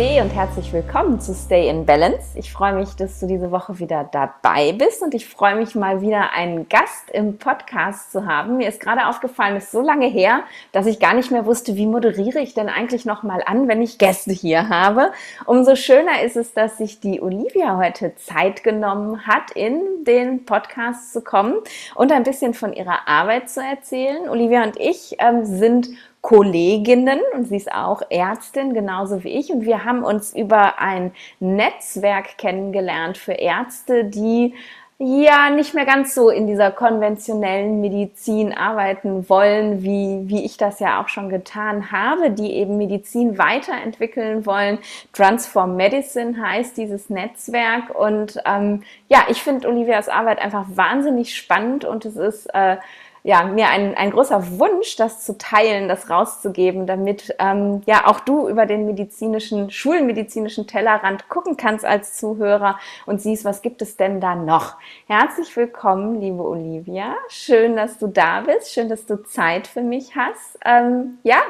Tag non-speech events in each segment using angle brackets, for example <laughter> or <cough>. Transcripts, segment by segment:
Namaste und herzlich willkommen zu Stay in Balance. Ich freue mich, dass du diese Woche wieder dabei bist und ich freue mich mal wieder einen Gast im Podcast zu haben. Mir ist gerade aufgefallen, es ist so lange her, dass ich gar nicht mehr wusste, wie moderiere ich denn eigentlich noch mal an, wenn ich Gäste hier habe. Umso schöner ist es, dass sich die Olivia heute Zeit genommen hat, in den Podcast zu kommen und ein bisschen von ihrer Arbeit zu erzählen. Olivia und ich ähm, sind Kolleginnen und sie ist auch Ärztin, genauso wie ich. Und wir haben uns über ein Netzwerk kennengelernt für Ärzte, die ja nicht mehr ganz so in dieser konventionellen Medizin arbeiten wollen, wie, wie ich das ja auch schon getan habe, die eben Medizin weiterentwickeln wollen. Transform Medicine heißt dieses Netzwerk. Und ähm, ja, ich finde Olivias Arbeit einfach wahnsinnig spannend und es ist äh, ja, mir ein, ein großer Wunsch, das zu teilen, das rauszugeben, damit ähm, ja auch du über den medizinischen, schulmedizinischen Tellerrand gucken kannst als Zuhörer und siehst, was gibt es denn da noch. Herzlich willkommen, liebe Olivia. Schön, dass du da bist. Schön, dass du Zeit für mich hast. Ähm, ja,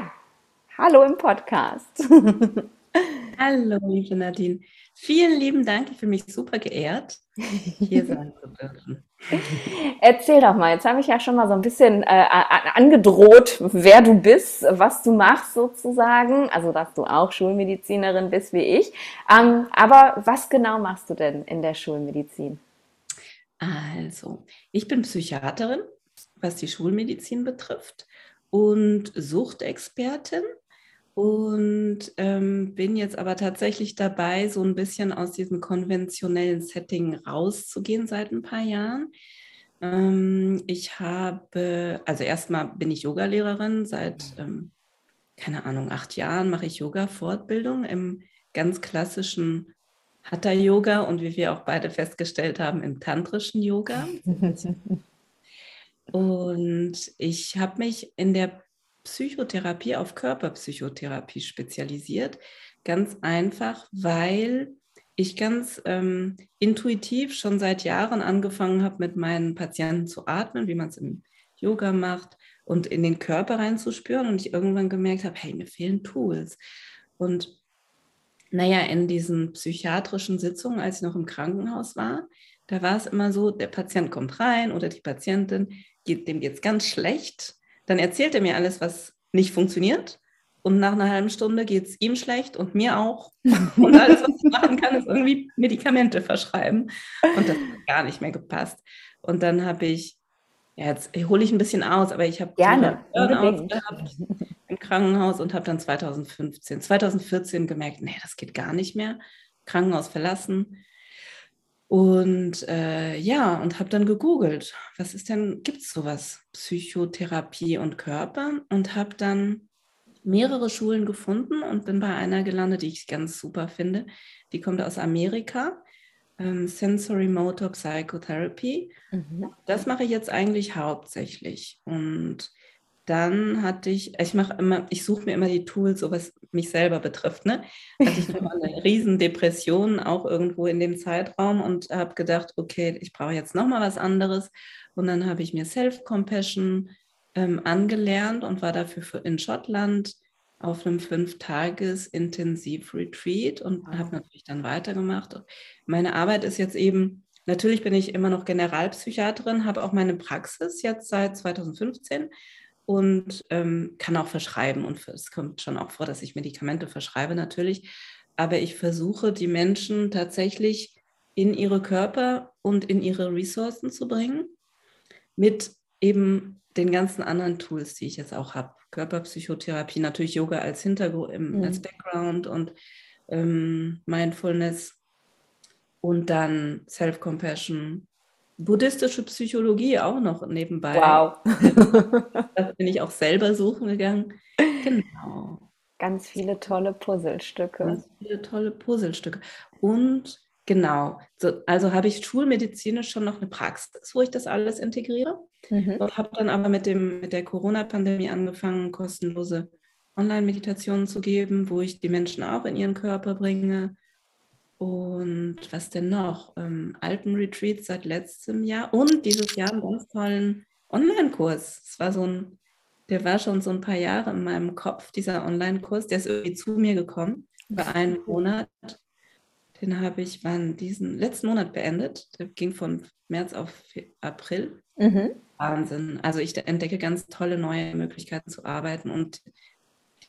hallo im Podcast. <laughs> hallo, liebe Nadine. Vielen lieben Dank. Ich fühle mich super geehrt, hier sein zu dürfen. <laughs> Erzähl doch mal, jetzt habe ich ja schon mal so ein bisschen äh, angedroht, wer du bist, was du machst sozusagen, also dass du auch Schulmedizinerin bist wie ich. Ähm, aber was genau machst du denn in der Schulmedizin? Also, ich bin Psychiaterin, was die Schulmedizin betrifft und Suchtexpertin und ähm, bin jetzt aber tatsächlich dabei, so ein bisschen aus diesem konventionellen Setting rauszugehen seit ein paar Jahren. Ähm, ich habe, also erstmal bin ich Yogalehrerin, seit, ähm, keine Ahnung, acht Jahren mache ich Yoga-Fortbildung im ganz klassischen Hatha-Yoga und wie wir auch beide festgestellt haben, im tantrischen Yoga. <laughs> und ich habe mich in der Psychotherapie auf Körperpsychotherapie spezialisiert. Ganz einfach, weil ich ganz ähm, intuitiv schon seit Jahren angefangen habe, mit meinen Patienten zu atmen, wie man es im Yoga macht und in den Körper reinzuspüren. Und ich irgendwann gemerkt habe, hey, mir fehlen Tools. Und naja, in diesen psychiatrischen Sitzungen, als ich noch im Krankenhaus war, da war es immer so, der Patient kommt rein oder die Patientin, dem geht es ganz schlecht dann erzählt er mir alles, was nicht funktioniert. Und nach einer halben Stunde geht es ihm schlecht und mir auch. <laughs> Und alles, was ich machen kann, ist irgendwie Medikamente verschreiben. Und das hat gar nicht mehr gepasst. Und dann habe ich, ja, jetzt hole ich ein bisschen aus, aber ich habe gerne gehabt im Krankenhaus und habe dann 2015, 2014 gemerkt, nee, das geht gar nicht mehr. Krankenhaus verlassen und äh, ja, und habe dann gegoogelt, was ist denn, gibt es sowas, Psychotherapie und Körper? Und habe dann mehrere Schulen gefunden und bin bei einer gelandet, die ich ganz super finde. Die kommt aus Amerika, ähm, Sensory Motor Psychotherapy. Mhm. Das mache ich jetzt eigentlich hauptsächlich. Und dann hatte ich, ich mache immer, ich suche mir immer die Tools, so was mich selber betrifft. Ne? Hatte ich nochmal eine <laughs> riesen Depression auch irgendwo in dem Zeitraum und habe gedacht, okay, ich brauche jetzt nochmal was anderes. Und dann habe ich mir Self-Compassion ähm, angelernt und war dafür für, in Schottland auf einem Fünf-Tages-Intensiv-Retreat und wow. habe natürlich dann weitergemacht. Meine Arbeit ist jetzt eben, natürlich bin ich immer noch Generalpsychiaterin, habe auch meine Praxis jetzt seit 2015 und ähm, kann auch verschreiben. Und es kommt schon auch vor, dass ich Medikamente verschreibe natürlich. Aber ich versuche, die Menschen tatsächlich in ihre Körper und in ihre Ressourcen zu bringen, mit eben den ganzen anderen Tools, die ich jetzt auch habe. Körperpsychotherapie, natürlich Yoga als Hintergrund, mhm. als Background und ähm, Mindfulness und dann Self-Compassion buddhistische Psychologie auch noch nebenbei. Wow. <laughs> da bin ich auch selber suchen gegangen. Genau. Ganz viele tolle Puzzlestücke. Ganz viele tolle Puzzlestücke. Und genau, so, also habe ich schulmedizinisch schon noch eine Praxis, wo ich das alles integriere. Mhm. Und habe dann aber mit, dem, mit der Corona-Pandemie angefangen, kostenlose Online-Meditationen zu geben, wo ich die Menschen auch in ihren Körper bringe und was denn noch? Ähm, Alpenretreat seit letztem Jahr und dieses Jahr einen ganz tollen Online-Kurs. Es war so ein, der war schon so ein paar Jahre in meinem Kopf, dieser Online-Kurs, der ist irgendwie zu mir gekommen. Für einen Monat. Den habe ich wann diesen letzten Monat beendet. Der ging von März auf April. Mhm. Wahnsinn. Also ich entdecke ganz tolle neue Möglichkeiten zu arbeiten und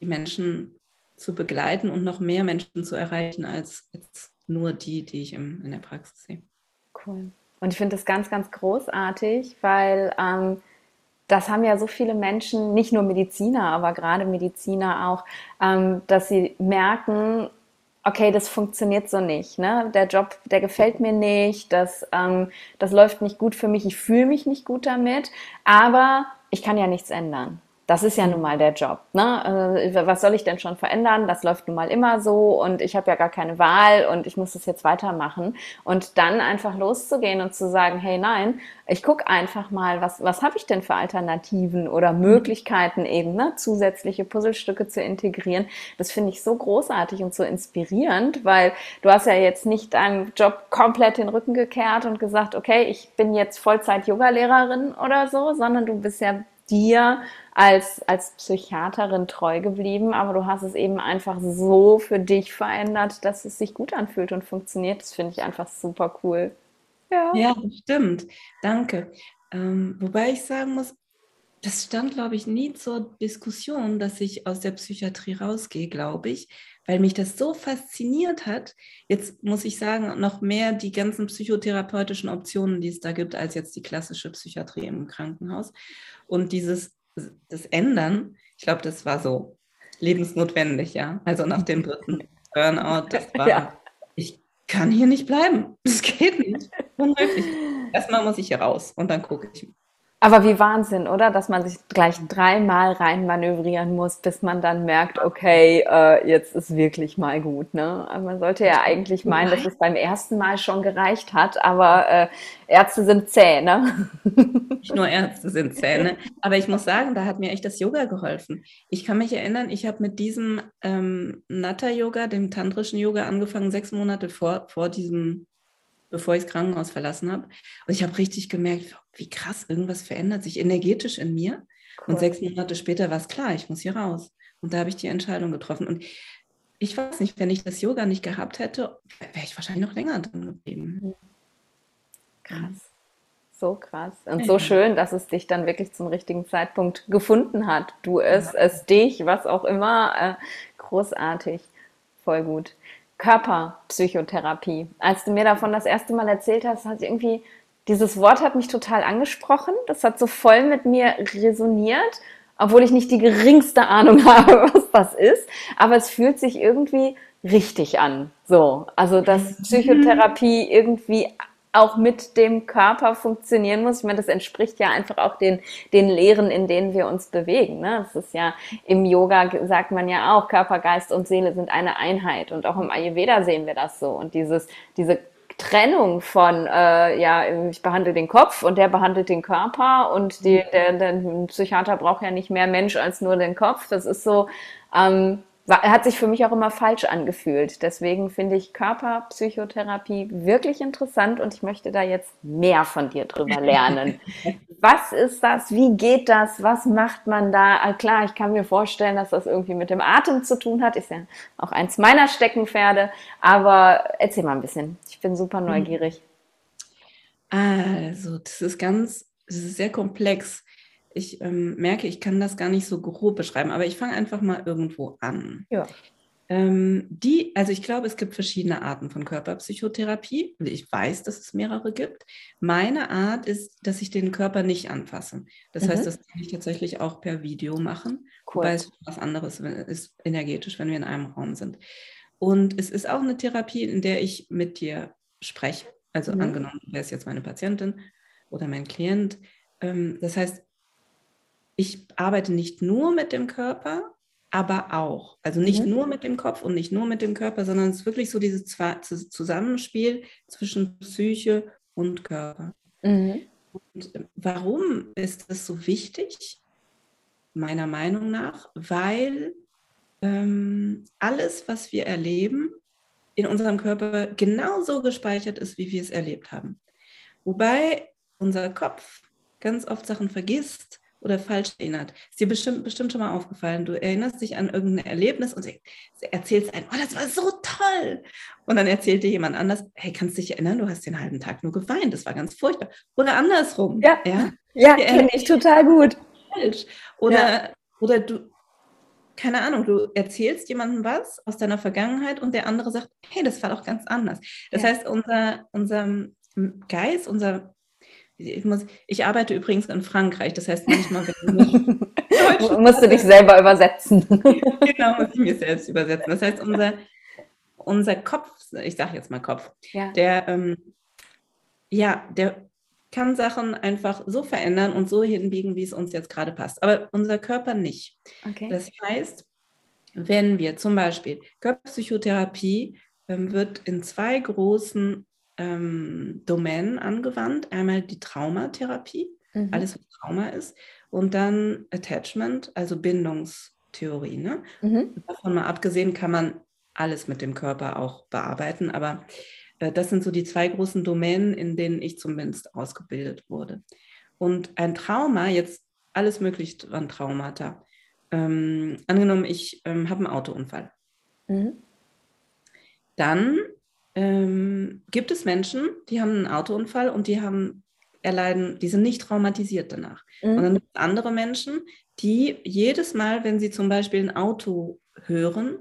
die Menschen zu begleiten und noch mehr Menschen zu erreichen als jetzt nur die, die ich im, in der Praxis sehe. Cool. Und ich finde das ganz, ganz großartig, weil ähm, das haben ja so viele Menschen, nicht nur Mediziner, aber gerade Mediziner auch, ähm, dass sie merken, okay, das funktioniert so nicht. Ne? Der Job, der gefällt mir nicht, das, ähm, das läuft nicht gut für mich, ich fühle mich nicht gut damit, aber ich kann ja nichts ändern. Das ist ja nun mal der Job. Ne? Äh, was soll ich denn schon verändern? Das läuft nun mal immer so und ich habe ja gar keine Wahl und ich muss das jetzt weitermachen. Und dann einfach loszugehen und zu sagen, hey nein, ich gucke einfach mal, was, was habe ich denn für Alternativen oder Möglichkeiten eben, ne? zusätzliche Puzzlestücke zu integrieren. Das finde ich so großartig und so inspirierend, weil du hast ja jetzt nicht deinem Job komplett den Rücken gekehrt und gesagt, okay, ich bin jetzt Vollzeit-Yoga-Lehrerin oder so, sondern du bist ja dir als, als Psychiaterin treu geblieben, aber du hast es eben einfach so für dich verändert, dass es sich gut anfühlt und funktioniert. Das finde ich einfach super cool. Ja, ja stimmt. Danke. Ähm, wobei ich sagen muss, das stand, glaube ich, nie zur Diskussion, dass ich aus der Psychiatrie rausgehe, glaube ich, weil mich das so fasziniert hat. Jetzt muss ich sagen, noch mehr die ganzen psychotherapeutischen Optionen, die es da gibt, als jetzt die klassische Psychiatrie im Krankenhaus. Und dieses das Ändern, ich glaube, das war so lebensnotwendig, ja. Also nach dem dritten <laughs> Burnout, das war, ja. ich kann hier nicht bleiben. Das geht nicht. Unmöglich. Erstmal muss ich hier raus und dann gucke ich. Aber wie Wahnsinn, oder? Dass man sich gleich dreimal rein manövrieren muss, bis man dann merkt, okay, äh, jetzt ist wirklich mal gut. Ne? Also man sollte ja eigentlich meinen, dass es beim ersten Mal schon gereicht hat, aber äh, Ärzte sind zäh, ne? <laughs> Nicht nur Ärzte sind zäh, ne? Aber ich muss sagen, da hat mir echt das Yoga geholfen. Ich kann mich erinnern, ich habe mit diesem ähm, Natta-Yoga, dem tantrischen Yoga, angefangen, sechs Monate vor, vor diesem bevor ich das Krankenhaus verlassen habe. Und ich habe richtig gemerkt, wie krass, irgendwas verändert sich energetisch in mir. Cool. Und sechs Monate später war es klar, ich muss hier raus. Und da habe ich die Entscheidung getroffen. Und ich weiß nicht, wenn ich das Yoga nicht gehabt hätte, wäre ich wahrscheinlich noch länger drin geblieben. Krass. So krass. Und ja. so schön, dass es dich dann wirklich zum richtigen Zeitpunkt gefunden hat. Du es, ja. es dich, was auch immer. Äh, großartig. Voll gut. Körperpsychotherapie. Als du mir davon das erste Mal erzählt hast, hat irgendwie dieses Wort hat mich total angesprochen. Das hat so voll mit mir resoniert, obwohl ich nicht die geringste Ahnung <laughs> habe, was das ist. Aber es fühlt sich irgendwie richtig an. So, also dass mhm. Psychotherapie irgendwie auch mit dem Körper funktionieren muss. Ich meine, das entspricht ja einfach auch den, den Lehren, in denen wir uns bewegen. Ne? Das ist ja im Yoga sagt man ja auch, Körper, Geist und Seele sind eine Einheit. Und auch im Ayurveda sehen wir das so. Und dieses, diese Trennung von, äh, ja, ich behandle den Kopf und der behandelt den Körper und die, der, der Psychiater braucht ja nicht mehr Mensch als nur den Kopf. Das ist so, ähm, hat sich für mich auch immer falsch angefühlt. Deswegen finde ich Körperpsychotherapie wirklich interessant und ich möchte da jetzt mehr von dir drüber <laughs> lernen. Was ist das? Wie geht das? Was macht man da? Ah, klar, ich kann mir vorstellen, dass das irgendwie mit dem Atem zu tun hat. Ist ja auch eins meiner Steckenpferde. Aber erzähl mal ein bisschen. Ich bin super hm. neugierig. Also, das ist ganz, das ist sehr komplex ich ähm, merke, ich kann das gar nicht so grob beschreiben, aber ich fange einfach mal irgendwo an. Ja. Ähm, die, also ich glaube, es gibt verschiedene Arten von Körperpsychotherapie. Ich weiß, dass es mehrere gibt. Meine Art ist, dass ich den Körper nicht anfasse. Das mhm. heißt, das kann ich tatsächlich auch per Video machen, cool. wobei es was anderes ist energetisch, wenn wir in einem Raum sind. Und es ist auch eine Therapie, in der ich mit dir spreche. Also mhm. angenommen, wer ist jetzt meine Patientin oder mein Klient. Ähm, das heißt, ich arbeite nicht nur mit dem Körper, aber auch. Also nicht mhm. nur mit dem Kopf und nicht nur mit dem Körper, sondern es ist wirklich so dieses Zusammenspiel zwischen Psyche und Körper. Mhm. Und warum ist das so wichtig? Meiner Meinung nach, weil ähm, alles, was wir erleben, in unserem Körper genauso gespeichert ist, wie wir es erlebt haben. Wobei unser Kopf ganz oft Sachen vergisst oder falsch erinnert. Ist dir bestimmt, bestimmt schon mal aufgefallen. Du erinnerst dich an irgendein Erlebnis und erzählst einem, oh, das war so toll. Und dann erzählt dir jemand anders, hey, kannst du dich erinnern, du hast den halben Tag nur geweint, das war ganz furchtbar. Oder andersrum. Ja, ja, ja kenne ich total gut. Falsch. Oder, ja. oder du, keine Ahnung, du erzählst jemandem was aus deiner Vergangenheit und der andere sagt, hey, das war doch ganz anders. Das ja. heißt, unser, unser Geist, unser ich, muss, ich arbeite übrigens in Frankreich, das heißt manchmal, wenn ich <laughs> musst du dich selber übersetzen. <laughs> genau, muss ich mir selbst übersetzen. Das heißt, unser, unser Kopf, ich sage jetzt mal Kopf, ja. der, ähm, ja, der kann Sachen einfach so verändern und so hinbiegen, wie es uns jetzt gerade passt. Aber unser Körper nicht. Okay. Das heißt, wenn wir zum Beispiel Körperpsychotherapie ähm, wird in zwei großen ähm, Domänen angewandt. Einmal die Traumatherapie, mhm. alles was Trauma ist, und dann Attachment, also Bindungstheorie. Ne? Mhm. Davon mal abgesehen kann man alles mit dem Körper auch bearbeiten, aber äh, das sind so die zwei großen Domänen, in denen ich zumindest ausgebildet wurde. Und ein Trauma, jetzt alles mögliche an Traumata. Ähm, angenommen, ich ähm, habe einen Autounfall. Mhm. Dann ähm, gibt es Menschen, die haben einen Autounfall und die haben erleiden, die sind nicht traumatisiert danach. Mhm. Und dann gibt es andere Menschen, die jedes Mal, wenn sie zum Beispiel ein Auto hören,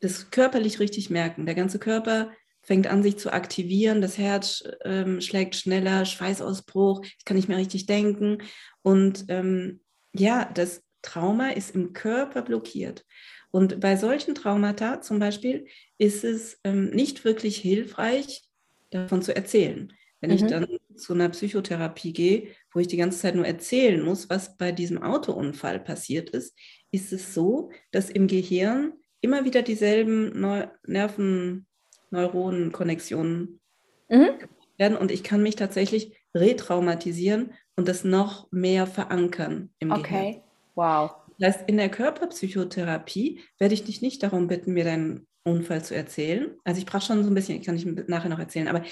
das körperlich richtig merken. Der ganze Körper fängt an, sich zu aktivieren, das Herz ähm, schlägt schneller, Schweißausbruch, ich kann nicht mehr richtig denken. Und ähm, ja, das Trauma ist im Körper blockiert. Und bei solchen Traumata zum Beispiel ist es ähm, nicht wirklich hilfreich, davon zu erzählen. Wenn mhm. ich dann zu einer Psychotherapie gehe, wo ich die ganze Zeit nur erzählen muss, was bei diesem Autounfall passiert ist, ist es so, dass im Gehirn immer wieder dieselben Neu Nervenneuronenkonnexionen mhm. werden und ich kann mich tatsächlich retraumatisieren und das noch mehr verankern im okay. Gehirn. Okay, wow. Das heißt, in der Körperpsychotherapie werde ich dich nicht darum bitten, mir deinen Unfall zu erzählen. Also ich brauche schon so ein bisschen, ich kann ich nachher noch erzählen, aber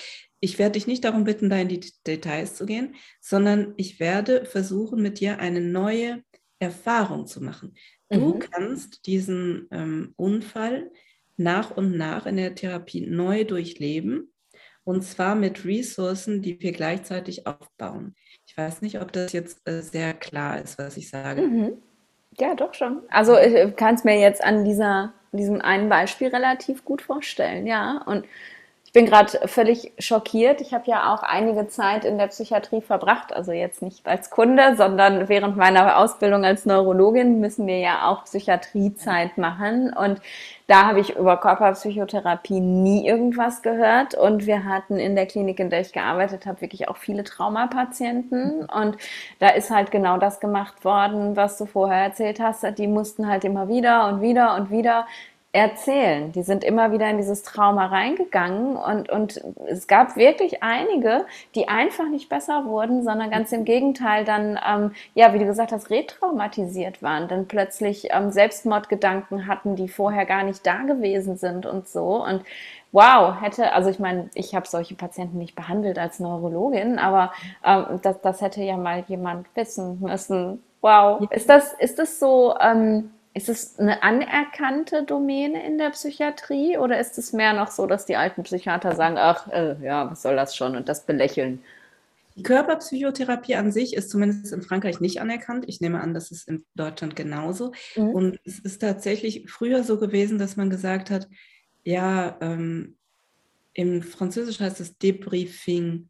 ich werde dich nicht darum bitten, da in die Details zu gehen, sondern ich werde versuchen, mit dir eine neue Erfahrung zu machen. Du mhm. kannst diesen ähm, Unfall nach und nach in der Therapie neu durchleben und zwar mit Ressourcen, die wir gleichzeitig aufbauen. Ich weiß nicht, ob das jetzt äh, sehr klar ist, was ich sage. Mhm. Ja, doch schon. Also ich kann es mir jetzt an dieser, diesem einen Beispiel relativ gut vorstellen, ja. Und bin gerade völlig schockiert. Ich habe ja auch einige Zeit in der Psychiatrie verbracht, also jetzt nicht als Kunde, sondern während meiner Ausbildung als Neurologin müssen wir ja auch Psychiatriezeit machen. Und da habe ich über Körperpsychotherapie nie irgendwas gehört. Und wir hatten in der Klinik, in der ich gearbeitet habe, wirklich auch viele Traumapatienten. Und da ist halt genau das gemacht worden, was du vorher erzählt hast. Die mussten halt immer wieder und wieder und wieder erzählen. Die sind immer wieder in dieses Trauma reingegangen und, und es gab wirklich einige, die einfach nicht besser wurden, sondern ganz im Gegenteil dann, ähm, ja, wie du gesagt hast, retraumatisiert waren, dann plötzlich ähm, Selbstmordgedanken hatten, die vorher gar nicht da gewesen sind und so. Und wow, hätte, also ich meine, ich habe solche Patienten nicht behandelt als Neurologin, aber ähm, das, das hätte ja mal jemand wissen müssen. Wow, ist das, ist das so, ähm, ist es eine anerkannte Domäne in der Psychiatrie oder ist es mehr noch so, dass die alten Psychiater sagen, ach äh, ja, was soll das schon und das belächeln? Die Körperpsychotherapie an sich ist zumindest in Frankreich nicht anerkannt. Ich nehme an, das ist in Deutschland genauso. Mhm. Und es ist tatsächlich früher so gewesen, dass man gesagt hat, ja, ähm, im Französisch heißt es Debriefing.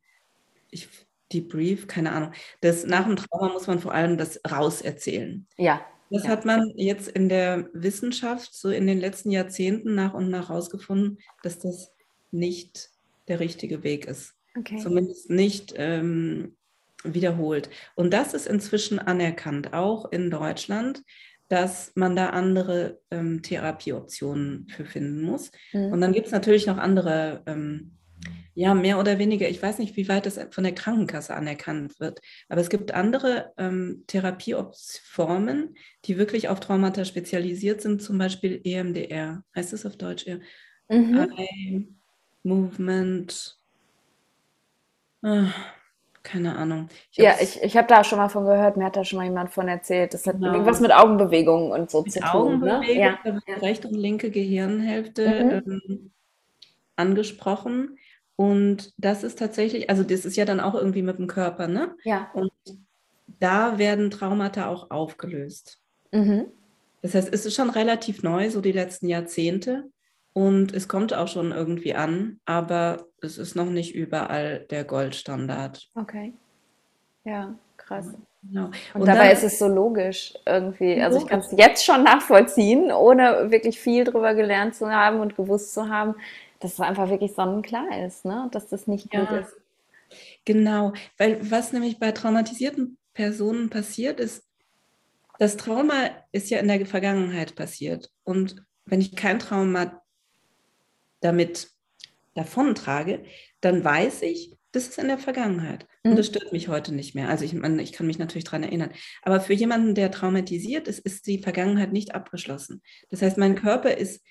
Ich, Debrief, keine Ahnung. Das, nach dem Trauma muss man vor allem das rauserzählen. Ja. Das ja. hat man jetzt in der Wissenschaft so in den letzten Jahrzehnten nach und nach herausgefunden, dass das nicht der richtige Weg ist. Okay. Zumindest nicht ähm, wiederholt. Und das ist inzwischen anerkannt, auch in Deutschland, dass man da andere ähm, Therapieoptionen für finden muss. Mhm. Und dann gibt es natürlich noch andere ähm, ja, mehr oder weniger. Ich weiß nicht, wie weit das von der Krankenkasse anerkannt wird. Aber es gibt andere ähm, Therapieformen, die wirklich auf Traumata spezialisiert sind, zum Beispiel EMDR. Heißt das auf Deutsch? Ja. Mhm. Eye Movement. Ah, keine Ahnung. Ich ja, ich, ich habe da schon mal von gehört, mir hat da schon mal jemand von erzählt. Das hat genau. irgendwas mit Augenbewegungen und so mit zu tun. Ne? Ja. rechte und linke Gehirnhälfte mhm. ähm, angesprochen. Und das ist tatsächlich, also das ist ja dann auch irgendwie mit dem Körper, ne? Ja. Und da werden Traumata auch aufgelöst. Mhm. Das heißt, es ist schon relativ neu, so die letzten Jahrzehnte. Und es kommt auch schon irgendwie an, aber es ist noch nicht überall der Goldstandard. Okay. Ja, krass. Genau. Und, und, dabei dann, ist es so logisch irgendwie. Also ich kann es jetzt schon nachvollziehen, ohne wirklich viel drüber gelernt zu haben und gewusst zu haben, dass es einfach wirklich sonnenklar ist, ne? dass das nicht gut ja, ist. Genau, weil was nämlich bei traumatisierten Personen passiert ist, das Trauma ist ja in der Vergangenheit passiert. Und wenn ich kein Trauma damit davontrage, dann weiß ich, das ist in der Vergangenheit. Und mhm. das stört mich heute nicht mehr. Also ich, meine, ich kann mich natürlich daran erinnern. Aber für jemanden, der traumatisiert ist, ist die Vergangenheit nicht abgeschlossen. Das heißt, mein Körper ist,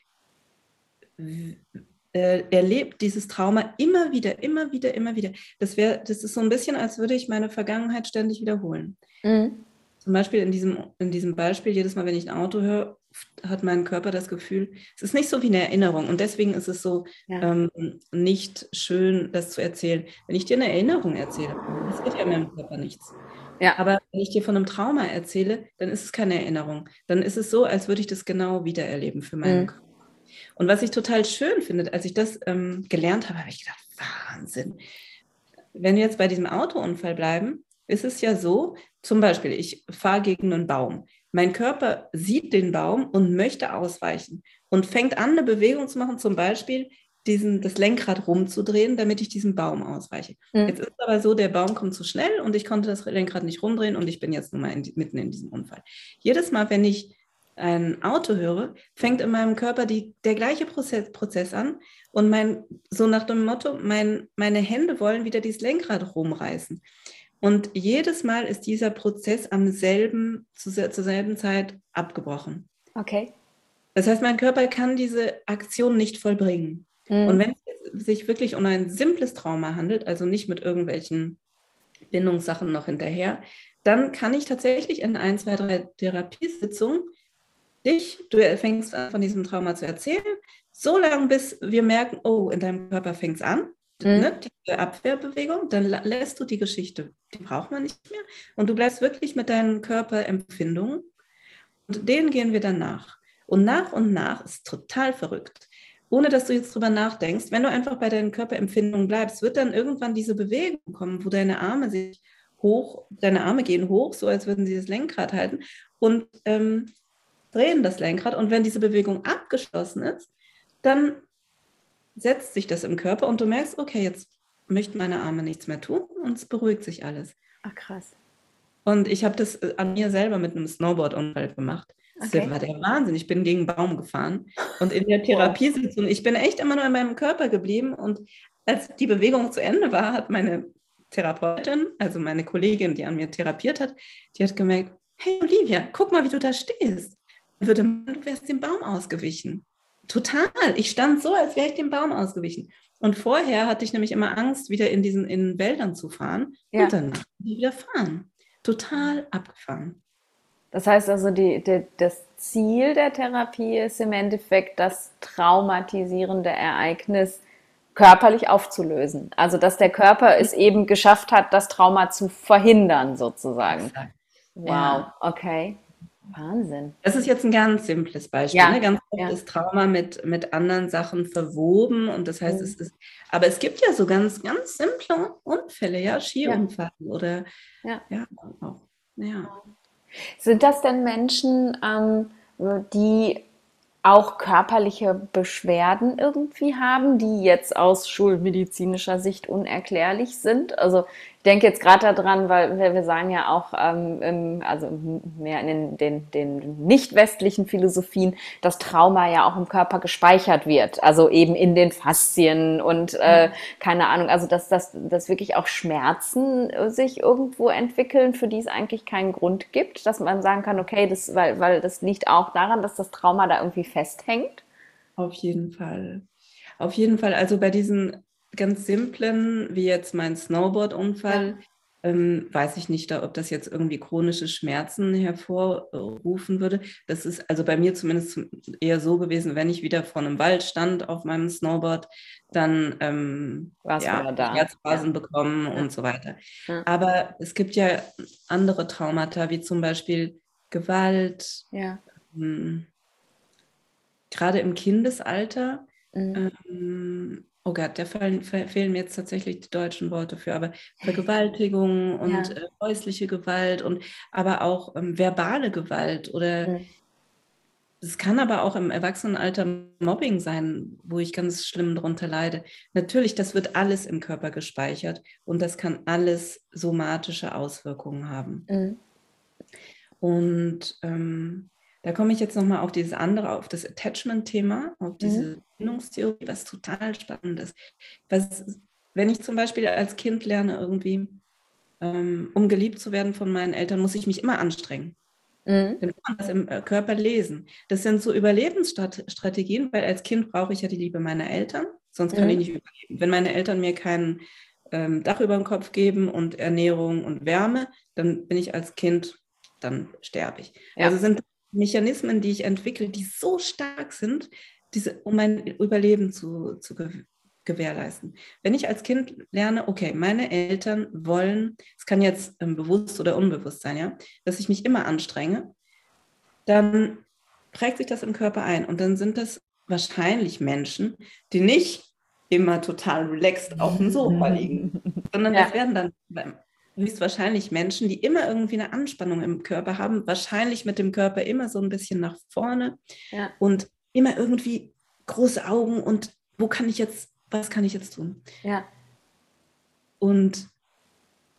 äh, erlebt dieses Trauma immer wieder, immer wieder, immer wieder. Das, wär, das ist so ein bisschen, als würde ich meine Vergangenheit ständig wiederholen. Mhm. Zum Beispiel in diesem, in diesem Beispiel, jedes Mal, wenn ich ein Auto höre, hat mein Körper das Gefühl, es ist nicht so wie eine Erinnerung. Und deswegen ist es so ja. ähm, nicht schön, das zu erzählen. Wenn ich dir eine Erinnerung erzähle, passiert ja in meinem Körper nichts. Ja. Aber wenn ich dir von einem Trauma erzähle, dann ist es keine Erinnerung. Dann ist es so, als würde ich das genau wiedererleben für meinen mhm. Körper. Und was ich total schön finde, als ich das ähm, gelernt habe, habe ich gedacht, Wahnsinn. Wenn wir jetzt bei diesem Autounfall bleiben, ist es ja so, zum Beispiel, ich fahre gegen einen Baum. Mein Körper sieht den Baum und möchte ausweichen und fängt an, eine Bewegung zu machen, zum Beispiel diesen, das Lenkrad rumzudrehen, damit ich diesem Baum ausweiche. Mhm. Jetzt ist es aber so, der Baum kommt zu schnell und ich konnte das Lenkrad nicht rumdrehen und ich bin jetzt nun mal in, mitten in diesem Unfall. Jedes Mal, wenn ich ein Auto höre, fängt in meinem Körper die, der gleiche Prozess, Prozess an und mein, so nach dem Motto, mein, meine Hände wollen wieder dieses Lenkrad rumreißen. Und jedes Mal ist dieser Prozess am selben, zu, zur selben Zeit abgebrochen. Okay. Das heißt, mein Körper kann diese Aktion nicht vollbringen. Mhm. Und wenn es sich wirklich um ein simples Trauma handelt, also nicht mit irgendwelchen Bindungssachen noch hinterher, dann kann ich tatsächlich in ein, zwei, drei Therapiesitzungen dich, du fängst an, von diesem Trauma zu erzählen, so lange, bis wir merken, oh, in deinem Körper fängt es an mhm. ne, diese Abwehrbewegung, dann lässt du die Geschichte, die braucht man nicht mehr. Und du bleibst wirklich mit deinen Körperempfindungen und denen gehen wir dann nach. Und nach und nach ist total verrückt. Ohne dass du jetzt drüber nachdenkst, wenn du einfach bei deinen Körperempfindungen bleibst, wird dann irgendwann diese Bewegung kommen, wo deine Arme sich hoch, deine Arme gehen hoch, so als würden sie das Lenkrad halten und ähm, drehen das Lenkrad. Und wenn diese Bewegung abgeschlossen ist, dann setzt sich das im Körper und du merkst, okay, jetzt möchten meine Arme nichts mehr tun und es beruhigt sich alles. Ach krass. Und ich habe das äh, an mir selber mit einem Snowboard-Unfall gemacht. Das okay. war der Wahnsinn. Ich bin gegen einen Baum gefahren und in der Therapiesitzung, ich bin echt immer nur in meinem Körper geblieben und als die Bewegung zu Ende war, hat meine Therapeutin, also meine Kollegin, die an mir therapiert hat, die hat gemerkt, hey Olivia, guck mal, wie du da stehst. Würde man, du wärst dem Baum ausgewichen. Total. Ich stand so, als wäre ich dem Baum ausgewichen. Und vorher hatte ich nämlich immer Angst, wieder in diesen in Wäldern zu fahren ja. und dann wieder fahren. Total abgefahren. Das heißt also, die, die, das Ziel der Therapie ist im Endeffekt, das traumatisierende Ereignis körperlich aufzulösen. Also, dass der Körper es eben geschafft hat, das Trauma zu verhindern, sozusagen. Wow, ja. okay. Wahnsinn. Das ist jetzt ein ganz simples Beispiel. Ja, ne? Ganz oft ja. ist Trauma mit, mit anderen Sachen verwoben und das heißt, mhm. es ist, aber es gibt ja so ganz, ganz simple Unfälle, ja, Skiunfall ja. oder ja. Ja, auch, ja. Sind das denn Menschen, ähm, die auch körperliche Beschwerden irgendwie haben, die jetzt aus schulmedizinischer Sicht unerklärlich sind? Also denke jetzt gerade daran, weil wir, wir sagen ja auch, ähm, im, also mehr in den, den, den nicht westlichen Philosophien, dass Trauma ja auch im Körper gespeichert wird, also eben in den Faszien und äh, keine Ahnung, also dass, dass, dass wirklich auch Schmerzen sich irgendwo entwickeln, für die es eigentlich keinen Grund gibt, dass man sagen kann, okay, das, weil, weil das liegt auch daran, dass das Trauma da irgendwie festhängt. Auf jeden Fall. Auf jeden Fall. Also bei diesen ganz simplen, wie jetzt mein Snowboard-Unfall, ja. ähm, weiß ich nicht, ob das jetzt irgendwie chronische Schmerzen hervorrufen würde. Das ist also bei mir zumindest eher so gewesen, wenn ich wieder vor einem Wald stand auf meinem Snowboard, dann ähm, ja, Schmerzphasen ja. bekommen ja. und so weiter. Ja. Aber es gibt ja andere Traumata, wie zum Beispiel Gewalt, ähm, gerade im Kindesalter. Mhm. Ähm, oh Gott, da fallen, fehlen mir jetzt tatsächlich die deutschen Worte für, aber Vergewaltigung <laughs> und ja. äh, häusliche Gewalt und aber auch ähm, verbale Gewalt oder mhm. es kann aber auch im Erwachsenenalter Mobbing sein, wo ich ganz schlimm darunter leide. Natürlich, das wird alles im Körper gespeichert und das kann alles somatische Auswirkungen haben. Mhm. Und ähm, da komme ich jetzt nochmal auf dieses andere, auf das Attachment-Thema, auf diese mhm. Bindungstheorie, was total spannend ist. Was, wenn ich zum Beispiel als Kind lerne, irgendwie, ähm, um geliebt zu werden von meinen Eltern, muss ich mich immer anstrengen. Mhm. Dann kann man das im äh, Körper lesen. Das sind so Überlebensstrategien, weil als Kind brauche ich ja die Liebe meiner Eltern, sonst kann mhm. ich nicht überleben. Wenn meine Eltern mir kein ähm, Dach über den Kopf geben und Ernährung und Wärme, dann bin ich als Kind, dann sterbe ich. Ja. Also sind Mechanismen, die ich entwickle, die so stark sind, diese, um mein Überleben zu, zu gewährleisten. Wenn ich als Kind lerne, okay, meine Eltern wollen, es kann jetzt ähm, bewusst oder unbewusst sein, ja, dass ich mich immer anstrenge, dann prägt sich das im Körper ein und dann sind das wahrscheinlich Menschen, die nicht immer total relaxed auf dem Sofa liegen, sondern ja. das werden dann höchstwahrscheinlich Menschen, die immer irgendwie eine Anspannung im Körper haben, wahrscheinlich mit dem Körper immer so ein bisschen nach vorne ja. und immer irgendwie große Augen und wo kann ich jetzt, was kann ich jetzt tun? Ja. Und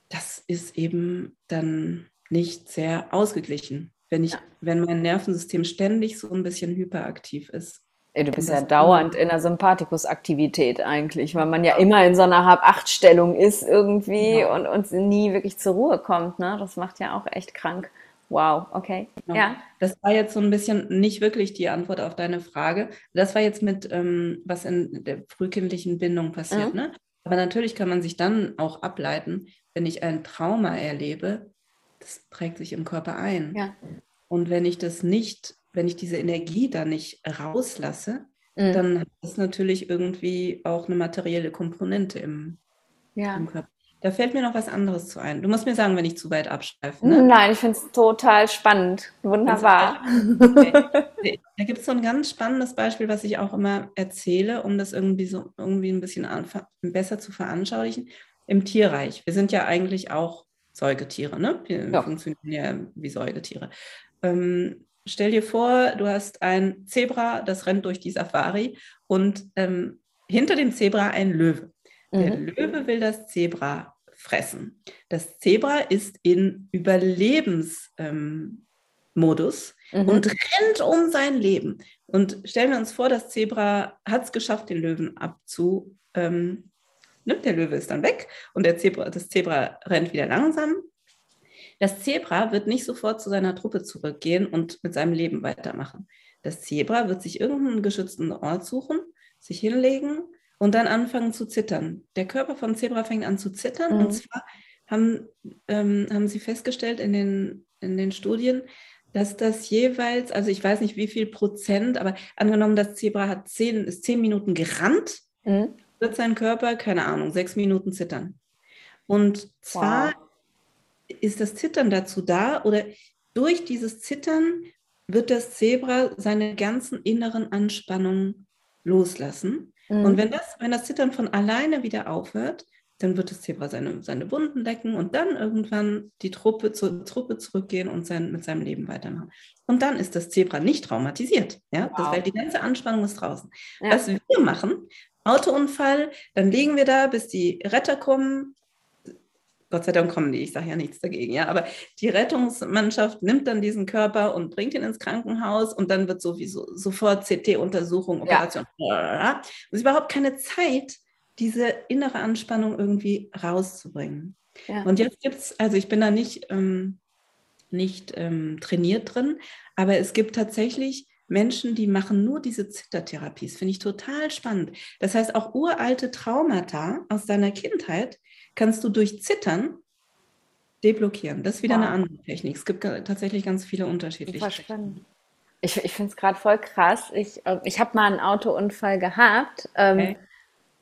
das ist eben dann nicht sehr ausgeglichen, wenn ich, ja. wenn mein Nervensystem ständig so ein bisschen hyperaktiv ist. Du bist ja dauernd in der Sympathikusaktivität eigentlich, weil man ja immer in so einer Hab-Acht-Stellung ist irgendwie ja. und, und nie wirklich zur Ruhe kommt. Ne? Das macht ja auch echt krank. Wow, okay. Genau. Ja. Das war jetzt so ein bisschen nicht wirklich die Antwort auf deine Frage. Das war jetzt mit, ähm, was in der frühkindlichen Bindung passiert. Mhm. Ne? Aber natürlich kann man sich dann auch ableiten, wenn ich ein Trauma erlebe, das prägt sich im Körper ein. Ja. Und wenn ich das nicht wenn ich diese Energie da nicht rauslasse, mhm. dann hat das natürlich irgendwie auch eine materielle Komponente im, ja. im Körper. Da fällt mir noch was anderes zu ein. Du musst mir sagen, wenn ich zu weit abschweife. Ne? Nein, ich finde es total spannend. Wunderbar. <laughs> Okay. Da gibt es so ein ganz spannendes Beispiel, was ich auch immer erzähle, um das irgendwie so irgendwie ein bisschen besser zu veranschaulichen. Im Tierreich. Wir sind ja eigentlich auch Säugetiere, ne? Wir ja. funktionieren ja wie Säugetiere. Ähm, stell dir vor, du hast ein Zebra, das rennt durch die Safari und ähm, hinter dem Zebra ein Löwe. Mhm. Der Löwe will das Zebra fressen. Das Zebra ist in Überlebensmodus ähm, mhm. und rennt um sein Leben. Und stellen wir uns vor, das Zebra hat es geschafft, den Löwen abzu. Ähm, ne? Der Löwe ist dann weg und der Zebra, das Zebra rennt wieder langsam das Zebra wird nicht sofort zu seiner Truppe zurückgehen und mit seinem Leben weitermachen. Das Zebra wird sich irgendeinen geschützten Ort suchen, sich hinlegen und dann anfangen zu zittern. Der Körper von Zebra fängt an zu zittern mhm. und zwar haben, ähm, haben sie festgestellt in den, in den Studien, dass das jeweils, also ich weiß nicht wie viel Prozent, aber angenommen, das Zebra hat zehn, ist zehn Minuten gerannt, mhm. wird sein Körper, keine Ahnung, sechs Minuten zittern. Und zwar wow ist das Zittern dazu da oder durch dieses Zittern wird das Zebra seine ganzen inneren Anspannungen loslassen. Mhm. Und wenn das, wenn das Zittern von alleine wieder aufhört, dann wird das Zebra seine, seine Wunden lecken und dann irgendwann die Truppe zur Truppe zurückgehen und sein, mit seinem Leben weitermachen. Und dann ist das Zebra nicht traumatisiert. Ja? Wow. Das, weil die ganze Anspannung ist draußen. Ja. Was wir machen, Autounfall, dann liegen wir da, bis die Retter kommen, Gott sei Dank kommen die, ich sage ja nichts dagegen, ja, aber die Rettungsmannschaft nimmt dann diesen Körper und bringt ihn ins Krankenhaus und dann wird sowieso sofort CT-Untersuchung, Operation. Ja. Es ist überhaupt keine Zeit, diese innere Anspannung irgendwie rauszubringen. Ja. Und jetzt gibt es, also ich bin da nicht, ähm, nicht ähm, trainiert drin, aber es gibt tatsächlich Menschen, die machen nur diese Zittertherapies. Finde ich total spannend. Das heißt, auch uralte Traumata aus deiner Kindheit kannst du durch Zittern deblockieren. Das ist wieder wow. eine andere Technik. Es gibt tatsächlich ganz viele unterschiedliche. Ich, ich finde es gerade voll krass. Ich, äh, ich habe mal einen Autounfall gehabt. Ähm, okay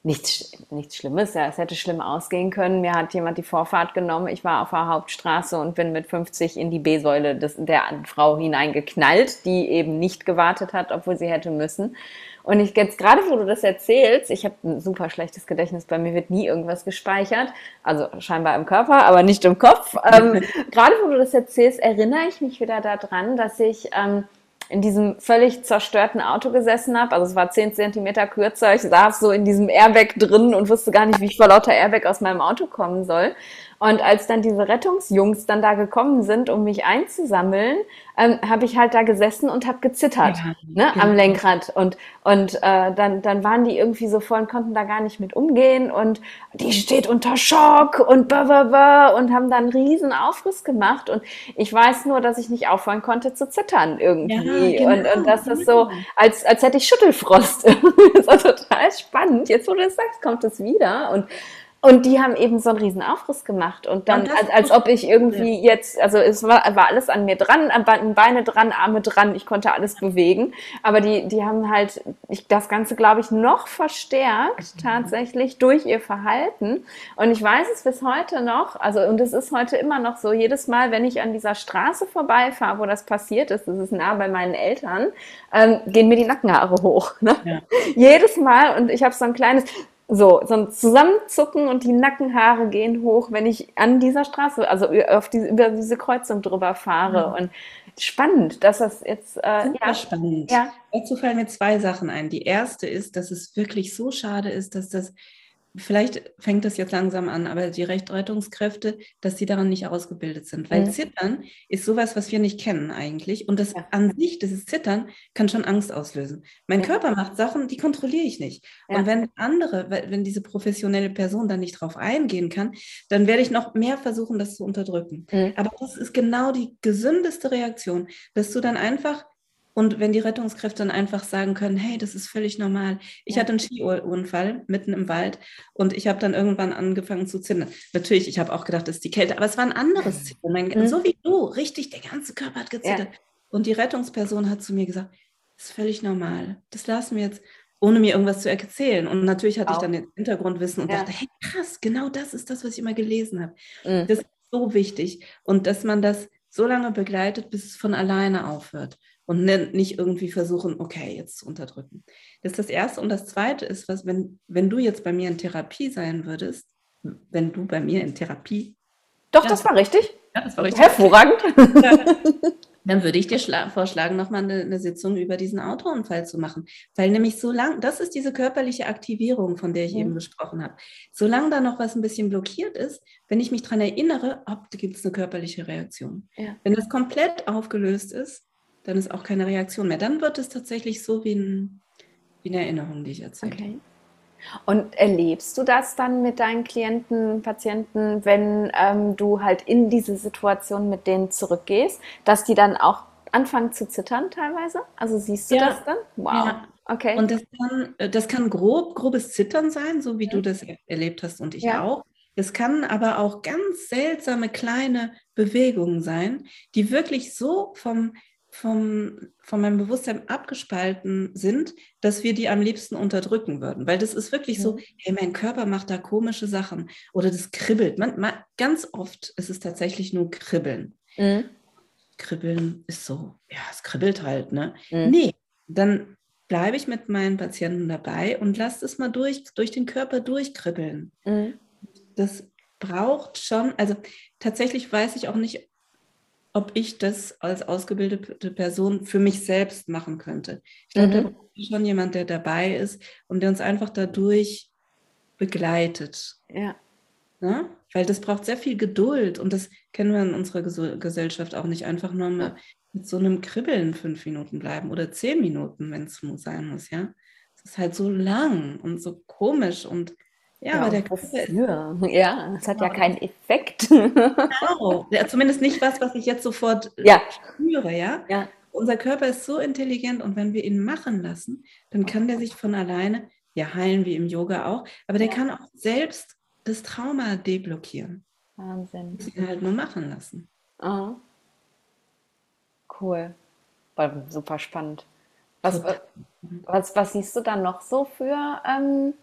nichts, nichts Schlimmes. Ja, es hätte schlimm ausgehen können. Mir hat jemand die Vorfahrt genommen. Ich war auf der Hauptstraße und bin mit 50 in die B-Säule der Frau hineingeknallt, die eben nicht gewartet hat, obwohl sie hätte müssen. Und ich jetzt gerade, wo du das erzählst, ich habe ein super schlechtes Gedächtnis, bei mir wird nie irgendwas gespeichert, also scheinbar im Körper, aber nicht im Kopf. <laughs> Ähm, gerade wo du das erzählst, erinnere ich mich wieder daran, dass ich ähm, in diesem völlig zerstörten Auto gesessen habe. Also es war zehn Zentimeter kürzer. Ich saß so in diesem Airbag drin und wusste gar nicht, wie ich vor lauter Airbag aus meinem Auto kommen soll. Und als dann diese Rettungsjungs dann da gekommen sind, um mich einzusammeln, ähm, habe ich halt da gesessen und habe gezittert ja, ne, genau. am Lenkrad. Und, und äh, dann, dann waren die irgendwie so voll und konnten da gar nicht mit umgehen. Und die steht unter Schock und blah, blah, blah, und haben dann einen riesen Aufriss gemacht. Und ich weiß nur, dass ich nicht aufhören konnte zu zittern irgendwie. Ja, genau, und, und das ist so, als, als hätte ich Schüttelfrost. <laughs> das war total spannend. Jetzt, wo du das sagst, kommt es wieder. Und und die haben eben so einen riesen Aufriss gemacht und dann, als, als ob ich irgendwie ja. jetzt, also es war, war alles an mir dran, Beine dran, Arme dran, ich konnte alles bewegen. Aber die, die haben halt ich, das Ganze, glaube ich, noch verstärkt mhm. tatsächlich durch ihr Verhalten. Und ich weiß es bis heute noch, also und es ist heute immer noch so, jedes Mal, wenn ich an dieser Straße vorbeifahre, wo das passiert ist, das ist nah bei meinen Eltern, ähm, gehen mir die Nackenhaare hoch. Ne? Ja. <laughs> Jedes Mal und ich habe so ein kleines, so, so ein Zusammenzucken und die Nackenhaare gehen hoch, wenn ich an dieser Straße, also auf diese, über diese Kreuzung drüber fahre. Mhm. Und spannend, dass das jetzt. Äh, Super ja, spannend. Ja. Dazu fallen mir zwei Sachen ein. Die erste ist, dass es wirklich so schade ist, dass das vielleicht fängt das jetzt langsam an, aber die Rettungskräfte, dass sie daran nicht ausgebildet sind. Weil mhm. Zittern ist sowas, was wir nicht kennen eigentlich. Und das ja. an sich, dieses Zittern, kann schon Angst auslösen. Mein ja. Körper macht Sachen, die kontrolliere ich nicht. Ja. Und wenn andere, wenn diese professionelle Person dann nicht drauf eingehen kann, dann werde ich noch mehr versuchen, das zu unterdrücken. Mhm. Aber das ist genau die gesündeste Reaktion, dass du dann einfach und wenn die Rettungskräfte dann einfach sagen können, hey, das ist völlig normal. Ich ja. hatte einen Skiunfall mitten im Wald und ich habe dann irgendwann angefangen zu zittern. Natürlich, ich habe auch gedacht, das ist die Kälte, aber es war ein anderes Zittern. Mhm. So wie du, richtig, der ganze Körper hat gezittert. Ja. Und die Rettungsperson hat zu mir gesagt, das ist völlig normal. Das lassen wir jetzt, ohne mir irgendwas zu erzählen. Und natürlich hatte wow. ich dann den Hintergrundwissen und ja. dachte, hey, krass, genau das ist das, was ich immer gelesen habe. Mhm. Das ist so wichtig. Und dass man das so lange begleitet, bis es von alleine aufhört und ne, nicht irgendwie versuchen, okay, jetzt zu unterdrücken. Das ist das Erste. Und das Zweite ist, was, wenn, wenn du jetzt bei mir in Therapie sein würdest, wenn du bei mir in Therapie. Doch, ja, das war richtig. Ja, das war richtig. Hervorragend. <laughs> dann würde ich dir vorschlagen, nochmal eine, eine Sitzung über diesen Autounfall zu machen. Weil nämlich so lang, das ist diese körperliche Aktivierung, von der ich mhm. eben gesprochen habe. Solange da noch was ein bisschen blockiert ist, wenn ich mich daran erinnere, ob da gibt es eine körperliche Reaktion. Ja. Wenn das komplett aufgelöst ist, dann ist auch keine Reaktion mehr. Dann wird es tatsächlich so wie, ein, wie eine Erinnerung, die ich erzähle. Okay. Und erlebst du das dann mit deinen Klienten, Patienten, wenn ähm, du halt in diese Situation mit denen zurückgehst, dass die dann auch anfangen zu zittern teilweise? Also siehst du ja. das dann? Wow. Ja. Okay. Und das kann, äh, das kann grob, grobes Zittern sein, so wie ja. du das erlebt hast und ich auch. Es kann aber auch ganz seltsame kleine Bewegungen sein, die wirklich so vom vom, von meinem Bewusstsein abgespalten sind, dass wir die am liebsten unterdrücken würden. Weil das ist wirklich mhm. so, hey, mein Körper macht da komische Sachen oder das kribbelt. Man, man, ganz oft ist es tatsächlich nur Kribbeln. Mhm. Kribbeln ist so, ja, es kribbelt halt, ne? Mhm. Nee, dann bleibe ich mit meinen Patienten dabei und lasse es mal durch, durch den Körper durchkribbeln. Mhm. Das braucht schon, also tatsächlich weiß ich auch nicht, ob ich das als ausgebildete Person für mich selbst machen könnte. Ich glaube, mhm. da braucht schon jemand, der dabei ist und der uns einfach dadurch begleitet. Ja. ja. Weil das braucht sehr viel Geduld und das kennen wir in unserer Gesellschaft auch nicht. Einfach nur mit, mit so einem Kribbeln fünf Minuten bleiben oder zehn Minuten, wenn es sein muss, ja. Es ist halt so lang und so komisch und ja, aber der Körper. Ja, es hat ja keinen Effekt. Genau. Ja, zumindest nicht was, was ich jetzt sofort äh, ja. spüre, ja? ja. Unser Körper ist so intelligent und wenn wir ihn machen lassen, dann kann der sich von alleine, ja, heilen wie im Yoga auch, aber der ja. kann auch selbst das Trauma deblockieren. Wahnsinn. Muss ihn halt nur machen lassen. Ah, cool. War super spannend. Was, was, was siehst du dann noch so für ähm,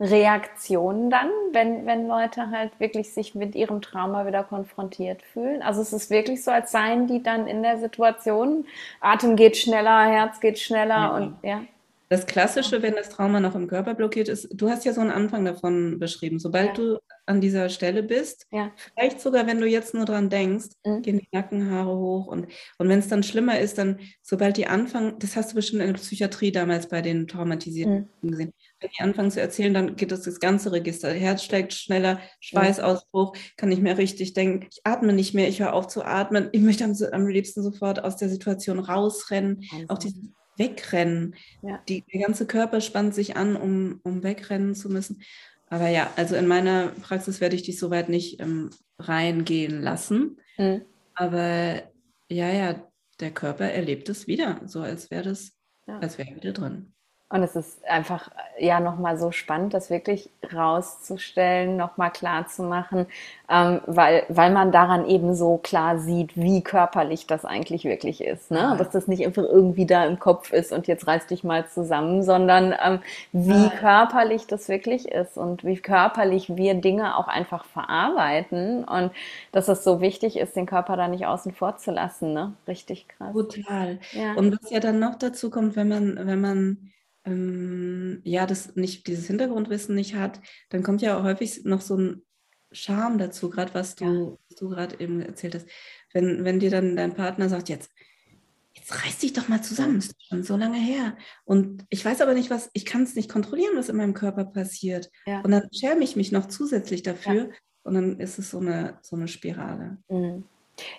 Reaktionen dann, wenn, wenn Leute halt wirklich sich mit ihrem Trauma wieder konfrontiert fühlen? Also es ist wirklich so, als seien die dann in der Situation, Atem geht schneller, Herz geht schneller Ja. und ja. Das Klassische, wenn das Trauma noch im Körper blockiert ist, du hast ja so einen Anfang davon beschrieben. Sobald Ja. du an dieser Stelle bist, Ja. vielleicht sogar, wenn du jetzt nur dran denkst, Mhm. gehen die Nackenhaare hoch. Und, und wenn es dann schlimmer ist, dann, sobald die anfangen, das hast du bestimmt in der Psychiatrie damals bei den Traumatisierten Mhm. gesehen, wenn die anfangen zu erzählen, dann geht das das ganze Register. Herz schlägt schneller, Schweißausbruch, kann nicht mehr richtig denken, ich atme nicht mehr, ich höre auf zu atmen, ich möchte am, am liebsten sofort aus der Situation rausrennen. Auch Wahnsinn. dieses Wegrennen. Ja. Die, der ganze Körper spannt sich an, um, um wegrennen zu müssen. Aber ja, also in meiner Praxis werde ich dich soweit nicht ähm, reingehen lassen. Mhm. Aber ja, ja, der Körper erlebt es wieder, so als wäre das, Ja. als wäre er wieder drin. Und es ist einfach äh, ja nochmal so spannend, das wirklich rauszustellen, nochmal klar zu machen, ähm, weil, weil man daran eben so klar sieht, wie körperlich das eigentlich wirklich ist. Ne? Dass das nicht einfach irgendwie da im Kopf ist und jetzt reiß dich mal zusammen, sondern ähm, wie körperlich das wirklich ist und wie körperlich wir Dinge auch einfach verarbeiten und dass es so wichtig ist, den Körper da nicht außen vor zu lassen. Ne? Richtig krass. Total. Ja. Und was ja dann noch dazu kommt, wenn man, wenn man ähm, ja das nicht, dieses Hintergrundwissen nicht hat, dann kommt ja häufig noch so ein Charme dazu, gerade was du, was du gerade eben erzählt hast. Wenn, wenn dir dann dein Partner sagt, jetzt, jetzt reiß dich doch mal zusammen, ist schon so lange her. Und ich weiß aber nicht, was, ich kann es nicht kontrollieren, was in meinem Körper passiert. Ja. Und dann schäme ich mich noch zusätzlich dafür. Und dann ist es so eine, so eine Spirale. Mhm.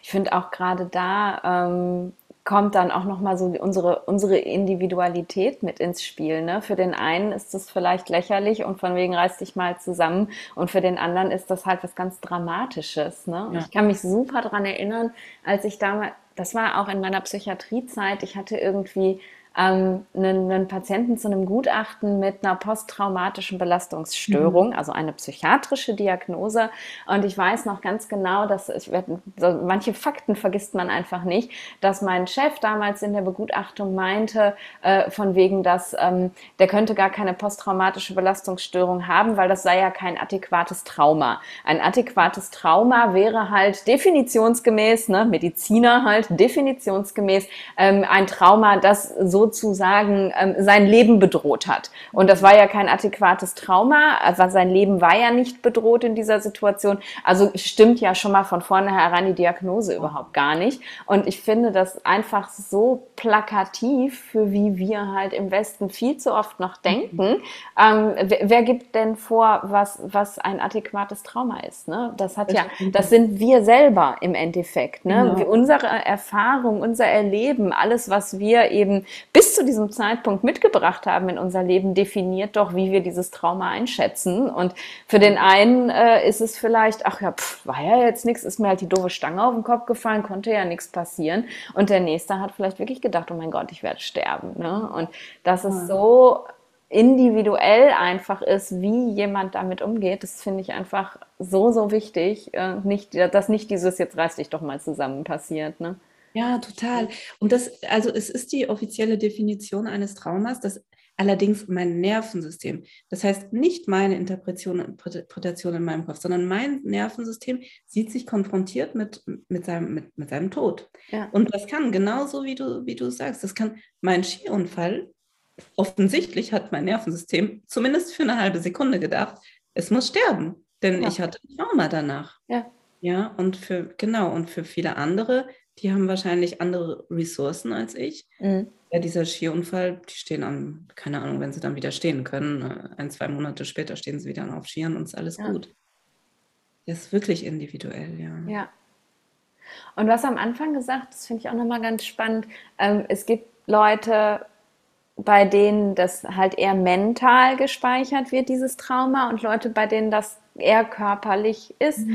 Ich finde auch gerade da ähm, kommt dann auch noch mal so unsere unsere Individualität mit ins Spiel. Ne? Für den einen ist das vielleicht lächerlich und von wegen reiß dich mal zusammen und für den anderen ist das halt was ganz Dramatisches. Ne? Und Ja. Ich kann mich super dran erinnern, als ich damals, das war auch in meiner Psychiatriezeit, ich hatte irgendwie ähm, einen, einen Patienten zu einem Gutachten mit einer posttraumatischen Belastungsstörung, also eine psychiatrische Diagnose. Und ich weiß noch ganz genau, dass ich so, manche Fakten vergisst man einfach nicht, dass mein Chef damals in der Begutachtung meinte, äh, von wegen, dass ähm, der könnte gar keine posttraumatische Belastungsstörung haben, weil das sei ja kein adäquates Trauma. Ein adäquates Trauma wäre halt definitionsgemäß, ne, Mediziner halt definitionsgemäß ähm, ein Trauma, das sozusagen ähm, sein Leben bedroht hat. Und das war ja kein adäquates Trauma, also sein Leben war ja nicht bedroht in dieser Situation. Also stimmt ja schon mal von vornherein die Diagnose überhaupt gar nicht. Und ich finde das einfach so plakativ für wie wir halt im Westen viel zu oft noch denken. Ähm, wer, wer gibt denn vor, was, was ein adäquates Trauma ist? Ne? Das hat ja, das sind wir selber im Endeffekt. Ne? Genau. Unsere Erfahrung, unser Erleben, alles, was wir eben bis zu diesem Zeitpunkt mitgebracht haben in unser Leben, definiert doch, wie wir dieses Trauma einschätzen. Und für den einen äh, ist es vielleicht, ach ja, pff, war ja jetzt nichts, ist mir halt die doofe Stange auf den Kopf gefallen, konnte ja nichts passieren. Und der nächste hat vielleicht wirklich gedacht, oh mein Gott, ich werde sterben. Ne? Und dass es so individuell einfach ist, wie jemand damit umgeht, das finde ich einfach so, so wichtig, äh, nicht, dass nicht dieses jetzt reiß dich doch mal zusammen passiert. Ne? Ja, total. Und das, also es ist die offizielle Definition eines Traumas, das allerdings mein Nervensystem, das heißt nicht meine Interpretation und Interpretation in meinem Kopf, sondern mein Nervensystem sieht sich konfrontiert mit, mit, seinem, mit, mit seinem Tod. Ja. Und das kann genauso wie du, wie du sagst, das kann mein Skiunfall, offensichtlich hat mein Nervensystem zumindest für eine halbe Sekunde gedacht, es muss sterben, denn Ja. ich hatte ein Trauma danach. Ja. Ja, und für, genau, und für viele andere, die haben wahrscheinlich andere Ressourcen als ich. Mhm. Ja, dieser Skiunfall, die stehen an, keine Ahnung, wenn sie dann wieder stehen können. äh, Ein, zwei Monate später stehen sie wieder auf Skiern und ist alles Ja. gut. Das ist wirklich individuell, ja. Ja. Und was am Anfang gesagt, das finde ich auch nochmal ganz spannend. Ähm, es gibt Leute, bei denen das halt eher mental gespeichert wird, dieses Trauma, und Leute, bei denen das eher körperlich ist.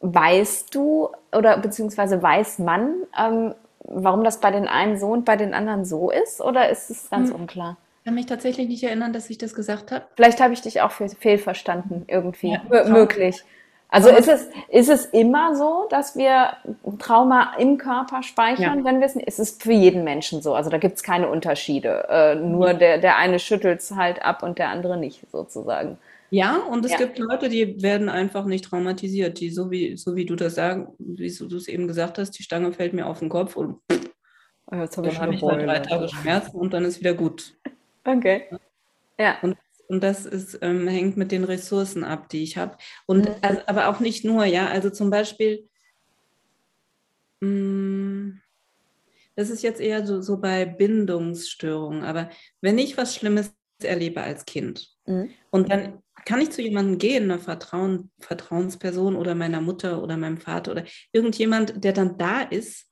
Weißt du oder beziehungsweise weiß man, ähm, warum das bei den einen so und bei den anderen so ist? Oder ist es ganz Hm. unklar? Ich kann mich tatsächlich nicht erinnern, dass ich das gesagt habe. Vielleicht habe ich dich auch fe fehlverstanden irgendwie. Ja, möglich. Also ist es, ist es immer so, dass wir Trauma im Körper speichern, ja. wenn wir es Es ist für jeden Menschen so. Also da gibt es keine Unterschiede. Äh, nur der, der eine schüttelt es halt ab und der andere nicht, sozusagen. Ja, und es ja. gibt Leute, die werden einfach nicht traumatisiert, die so wie, so wie du das sagen, wie du es eben gesagt hast, die Stange fällt mir auf den Kopf und oh, jetzt hab dann habe ich mal drei Tage Schmerzen und dann ist wieder gut. Okay. Ja. Und und das ist, ähm, hängt mit den Ressourcen ab, die ich habe. Und mhm. also, aber auch nicht nur, ja. Also zum Beispiel, mh, mm, das ist jetzt eher so, so bei Bindungsstörungen, aber wenn ich was Schlimmes erlebe als Kind mhm. und dann kann ich zu jemandem gehen, einer Vertrauen, Vertrauensperson oder meiner Mutter oder meinem Vater oder irgendjemand, der dann da ist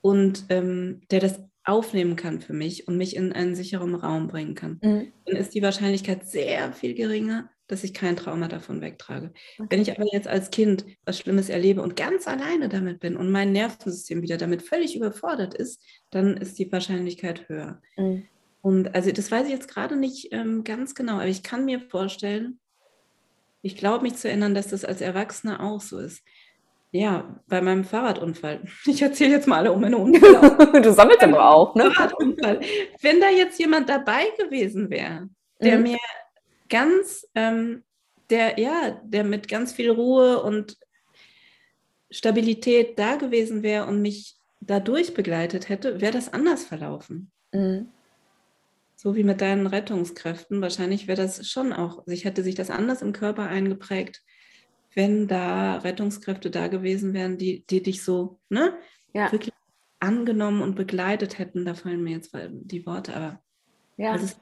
und ähm, der das aufnehmen kann für mich und mich in einen sicheren Raum bringen kann, mhm. dann ist die Wahrscheinlichkeit sehr viel geringer, dass ich kein Trauma davon wegtrage. Okay. Wenn ich aber jetzt als Kind was Schlimmes erlebe und ganz alleine damit bin und mein Nervensystem wieder damit völlig überfordert ist, dann ist die Wahrscheinlichkeit höher. Mhm. Und also das weiß ich jetzt gerade nicht ähm, ganz genau, aber ich kann mir vorstellen, ich glaube mich zu erinnern, dass das als Erwachsener auch so ist. Ja, bei meinem Fahrradunfall. <laughs> Ich erzähle jetzt mal alle um meine Unfälle. <laughs> du sammelst aber auch, ne? Fahrradunfall. Wenn da jetzt jemand dabei gewesen wäre, der mhm. mir ganz, ähm, der, ja, der mit ganz viel Ruhe und Stabilität da gewesen wäre und mich dadurch begleitet hätte, wäre das anders verlaufen. Mhm. So wie mit deinen Rettungskräften. Wahrscheinlich wäre das schon auch, sich hätte sich das anders im Körper eingeprägt wenn da Rettungskräfte da gewesen wären, die, die dich so ne, ja. wirklich angenommen und begleitet hätten. Da fallen mir jetzt die Worte, aber ja. also es,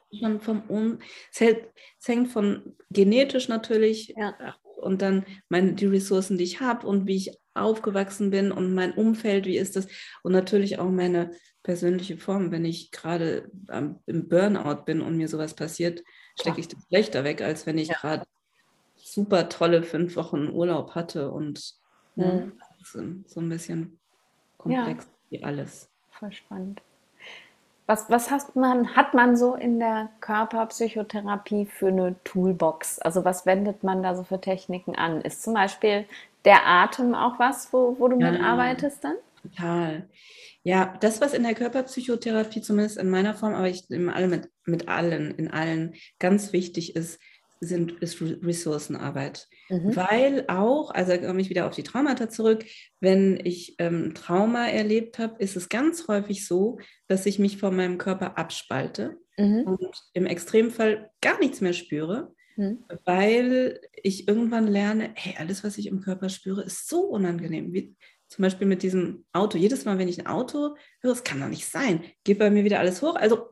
es hängt von genetisch natürlich ja. Und dann meine, die Ressourcen, die ich habe und wie ich aufgewachsen bin und mein Umfeld, wie ist das und natürlich auch meine persönliche Form. Wenn ich gerade im Burnout bin und mir sowas passiert, stecke ich das schlechter weg, als wenn ich gerade super tolle fünf Wochen Urlaub hatte und ne, mhm. so ein bisschen komplex ja. wie alles. Voll spannend. Was, was hat, man, hat man so in der Körperpsychotherapie für eine Toolbox? Also was wendet man da so für Techniken an? Ist zum Beispiel der Atem auch was, wo, wo du ja, mitarbeitest dann? Total. Ja, das, was in der Körperpsychotherapie, zumindest in meiner Form, aber ich in alle mit, mit allen, in allen ganz wichtig ist, sind, ist Ressourcenarbeit. Mhm. Weil auch, also komme ich wieder auf die Traumata zurück, wenn ich ähm, Trauma erlebt habe, ist es ganz häufig so, dass ich mich von meinem Körper abspalte mhm. und im Extremfall gar nichts mehr spüre, mhm. weil ich irgendwann lerne, hey, alles, was ich im Körper spüre, ist so unangenehm. Wie, zum Beispiel mit diesem Auto. Jedes Mal, wenn ich ein Auto höre, es kann doch nicht sein, geht bei mir wieder alles hoch. Also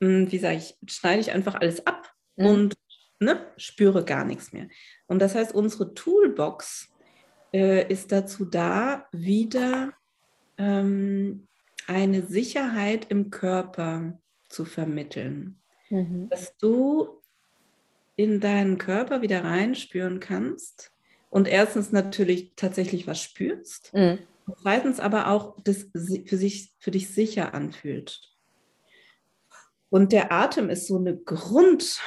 wie sage ich, schneide ich einfach alles ab mhm. und ne, spüre gar nichts mehr. Und das heißt, unsere Toolbox äh, ist dazu da, wieder ähm, eine Sicherheit im Körper zu vermitteln. Mhm. Dass du in deinen Körper wieder reinspüren kannst und erstens natürlich tatsächlich was spürst, mhm. zweitens aber auch das für, sich, für dich sicher anfühlt. Und der Atem ist so eine Grund,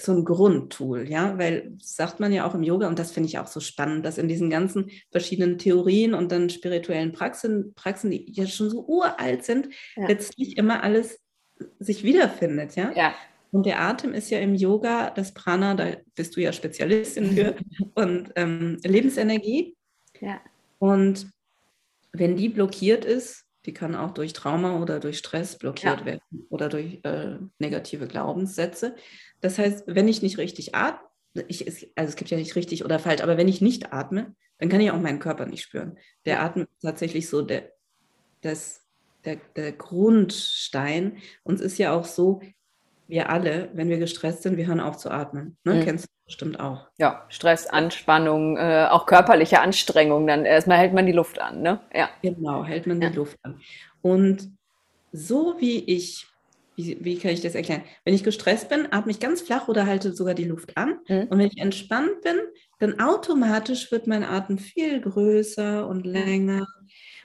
so ein Grundtool, ja, weil sagt man ja auch im Yoga, und das finde ich auch so spannend, dass in diesen ganzen verschiedenen Theorien und dann spirituellen Praxen, Praxen die ja schon so uralt sind, ja. letztlich immer alles sich wiederfindet, ja. ja. Und der Atem ist ja im Yoga, das Prana, da bist du ja Spezialistin für, und ähm, Lebensenergie. Ja. Und wenn die blockiert ist, die kann auch durch Trauma oder durch Stress blockiert ja. werden oder durch äh, negative Glaubenssätze. Das heißt, wenn ich nicht richtig atme, ich, also es gibt ja nicht richtig oder falsch, aber wenn ich nicht atme, dann kann ich auch meinen Körper nicht spüren. Der Atem ist tatsächlich so der, das, der, der Grundstein. Und es ist ja auch so, wir alle, wenn wir gestresst sind, wir hören auf zu atmen. Ne? Mhm. Kennst du bestimmt auch. Ja, Stress, Anspannung, äh, auch körperliche Anstrengung, dann erstmal hält man die Luft an, ne? Ja. Genau, hält man ja. die Luft an. Und so wie ich, wie, wie, kann ich das erklären? Wenn ich gestresst bin, atme ich ganz flach oder halte sogar die Luft an. Mhm. Und wenn ich entspannt bin, dann automatisch wird mein Atem viel größer und länger.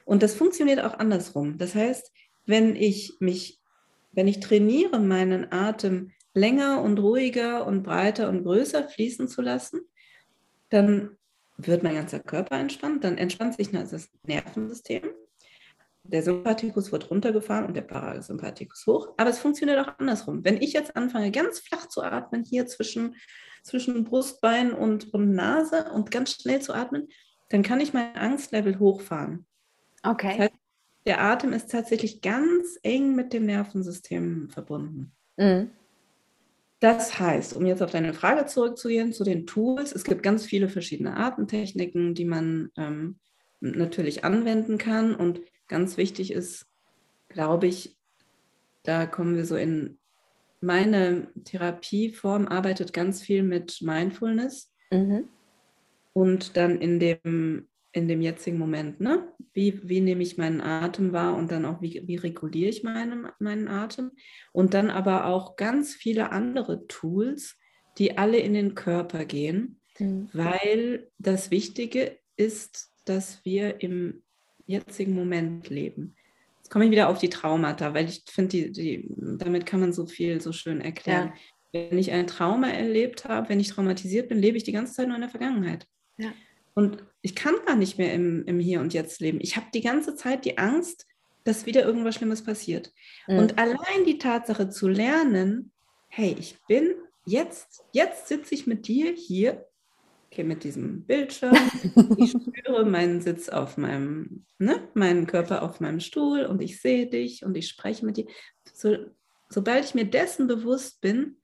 Und das funktioniert auch andersrum. Das heißt, wenn ich mich, wenn ich trainiere, meinen Atem länger und ruhiger und breiter und größer fließen zu lassen, dann wird mein ganzer Körper entspannt, dann entspannt sich das Nervensystem. Der Sympathikus wird runtergefahren und der Parasympathikus hoch. Aber es funktioniert auch andersrum. Wenn ich jetzt anfange, ganz flach zu atmen, hier zwischen, zwischen Brustbein und, und Nase und ganz schnell zu atmen, dann kann ich mein Angstlevel hochfahren. Okay. Das heißt, der Atem ist tatsächlich ganz eng mit dem Nervensystem verbunden. Mhm. Das heißt, um jetzt auf deine Frage zurückzugehen, zu den Tools, es gibt ganz viele verschiedene Atemtechniken, die man ähm, natürlich anwenden kann. Und ganz wichtig ist, glaube ich, da kommen wir so in meine Therapieform, arbeitet ganz viel mit Mindfulness. Mhm. Und dann in dem in dem jetzigen Moment, ne? Wie, wie nehme ich meinen Atem wahr und dann auch, wie, wie reguliere ich meinen, meinen Atem? Und dann aber auch ganz viele andere Tools, die alle in den Körper gehen, mhm. weil das Wichtige ist, dass wir im jetzigen Moment leben. Jetzt komme ich wieder auf die Traumata, weil ich finde, die, die, damit kann man so viel so schön erklären. Ja. Wenn ich ein Trauma erlebt habe, wenn ich traumatisiert bin, lebe ich die ganze Zeit nur in der Vergangenheit. Ja. Und ich kann gar nicht mehr im, im Hier und Jetzt leben. Ich habe die ganze Zeit die Angst, dass wieder irgendwas Schlimmes passiert. Mhm. Und allein die Tatsache zu lernen, hey, ich bin jetzt, jetzt sitze ich mit dir hier, okay, mit diesem Bildschirm, <laughs> ich spüre meinen Sitz auf meinem, ne, meinen Körper auf meinem Stuhl und ich sehe dich und ich spreche mit dir. So, sobald ich mir dessen bewusst bin,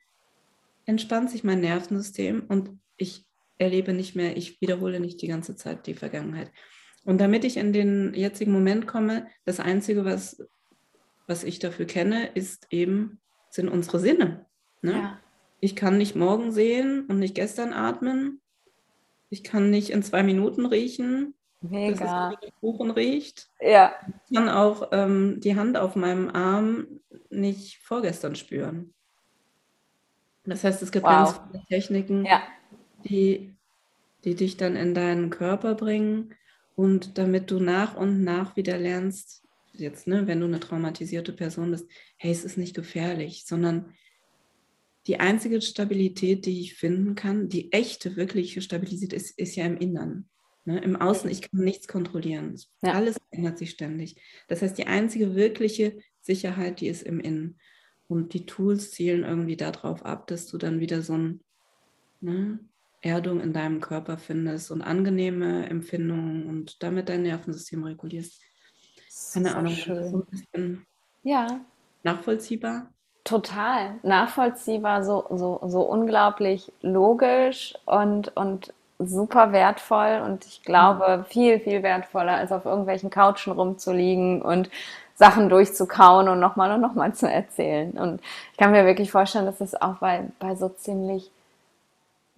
entspannt sich mein Nervensystem und ich erlebe nicht mehr, ich wiederhole nicht die ganze Zeit die Vergangenheit. Und damit ich in den jetzigen Moment komme, das Einzige, was, was ich dafür kenne, ist eben, sind unsere Sinne. Ne? Ja. Ich kann nicht morgen sehen und nicht gestern atmen. Ich kann nicht in zwei Minuten riechen, Mega. dass es Kuchen riecht. Ja. Ich kann auch ähm, die Hand auf meinem Arm nicht vorgestern spüren. Das heißt, es gibt wow. ganz viele Techniken, ja die, die dich dann in deinen Körper bringen und damit du nach und nach wieder lernst, jetzt, ne, wenn du eine traumatisierte Person bist, hey, es ist nicht gefährlich, sondern die einzige Stabilität, die ich finden kann, die echte, wirkliche Stabilität ist, ist ja im Innern. Ne? Im Außen, ich kann nichts kontrollieren. Ja. Alles ändert sich ständig. Das heißt, die einzige wirkliche Sicherheit, die ist im Innen. Und die Tools zielen irgendwie darauf ab, dass du dann wieder so ein, ne, Erdung in deinem Körper findest und angenehme Empfindungen und damit dein Nervensystem regulierst. Keine so Ahnung, schön. ja. nachvollziehbar. Total nachvollziehbar, so, so, so unglaublich logisch und, und super wertvoll und ich glaube viel, viel wertvoller, als auf irgendwelchen Couchen rumzuliegen und Sachen durchzukauen und nochmal und nochmal zu erzählen. Und ich kann mir wirklich vorstellen, dass es auch bei, bei so ziemlich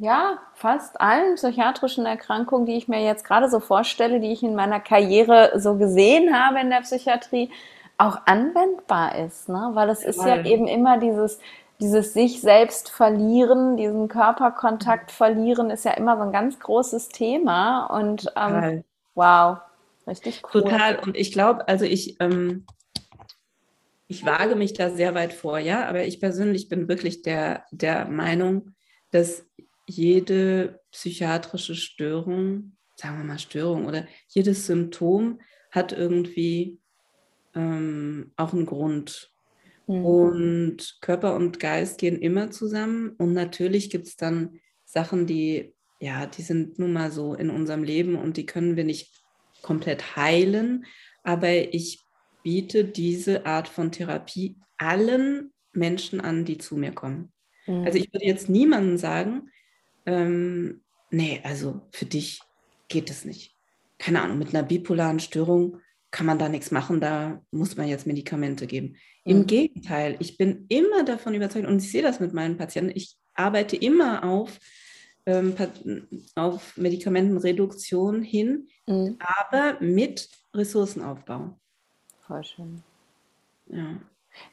ja, fast allen psychiatrischen Erkrankungen, die ich mir jetzt gerade so vorstelle, die ich in meiner Karriere so gesehen habe in der Psychiatrie, auch anwendbar ist, ne? weil es ist ja eben immer dieses, dieses sich selbst verlieren, diesen Körperkontakt verlieren, ist ja immer so ein ganz großes Thema und ähm, wow, richtig cool. Total und ich glaube, also ich, ähm, ich wage mich da sehr weit vor, ja, aber ich persönlich bin wirklich der, der Meinung, dass jede psychiatrische Störung, sagen wir mal Störung oder jedes Symptom hat irgendwie ähm, auch einen Grund. Mhm. Und Körper und Geist gehen immer zusammen. Und natürlich gibt es dann Sachen, die, ja, die sind nun mal so in unserem Leben und die können wir nicht komplett heilen. Aber ich biete diese Art von Therapie allen Menschen an, die zu mir kommen. Mhm. Also ich würde jetzt niemandem sagen, ähm, nee, also für dich geht es nicht. Keine Ahnung, mit einer bipolaren Störung kann man da nichts machen, da muss man jetzt Medikamente geben. Mhm. Im Gegenteil, ich bin immer davon überzeugt und ich sehe das mit meinen Patienten, ich arbeite immer auf, ähm, auf Medikamentenreduktion hin, mhm. aber mit Ressourcenaufbau. Voll schön. Ja.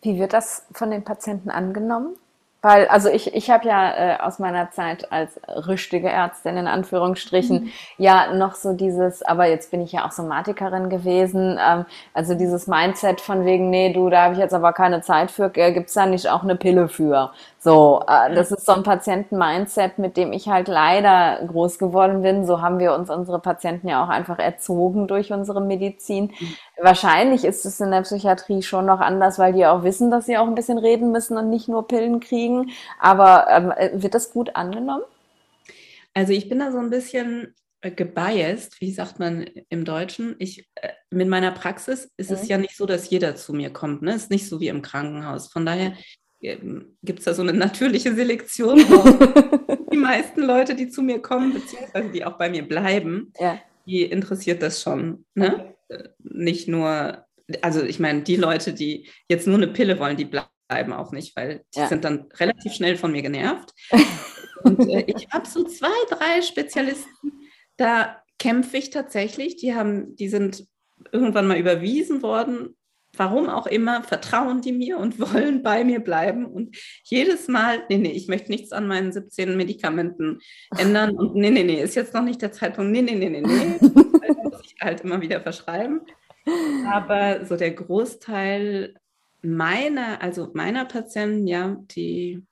Wie wird das von den Patienten angenommen? Weil, also ich, ich habe ja äh, aus meiner Zeit als richtige Ärztin in Anführungsstrichen mhm. ja noch so dieses, aber jetzt bin ich ja auch Somatikerin gewesen, ähm, also dieses Mindset von wegen, nee, du, da habe ich jetzt aber keine Zeit für, äh, gibt's da nicht auch eine Pille für? So, äh, das ist so ein Patienten-Mindset, mit dem ich halt leider groß geworden bin. So haben wir uns unsere Patienten ja auch einfach erzogen durch unsere Medizin. Mhm. Wahrscheinlich ist es in der Psychiatrie schon noch anders, weil die auch wissen, dass sie auch ein bisschen reden müssen und nicht nur Pillen kriegen. Aber ähm, wird das gut angenommen? Also ich bin da so ein bisschen äh, gebiased, wie sagt man im Deutschen. Ich, äh, mit meiner Praxis ist mhm. es ja nicht so, dass jeder zu mir kommt. Ne? Es ist nicht so wie im Krankenhaus. Von daher ähm, gibt es da so eine natürliche Selektion. <laughs> die meisten Leute, die zu mir kommen, beziehungsweise die auch bei mir bleiben, ja. die interessiert das schon. Ne? Okay. Äh, nicht nur, also ich meine, die Leute, die jetzt nur eine Pille wollen, die bleiben auch nicht, weil die ja. sind dann relativ schnell von mir genervt. <laughs> Und äh, ich habe so zwei, drei Spezialisten, da kämpfe ich tatsächlich. Die haben, die sind irgendwann mal überwiesen worden. Warum auch immer, vertrauen die mir und <laughs> wollen bei mir bleiben. Und jedes Mal, nee, nee, ich möchte nichts an meinen 17 Medikamenten ändern. Und nee, nee, nee, ist jetzt noch nicht der Zeitpunkt. Nee, nee, nee, nee, nee. Das <laughs> muss ich halt immer wieder verschreiben. Aber so der Großteil meiner, also meiner Patienten, ja, die,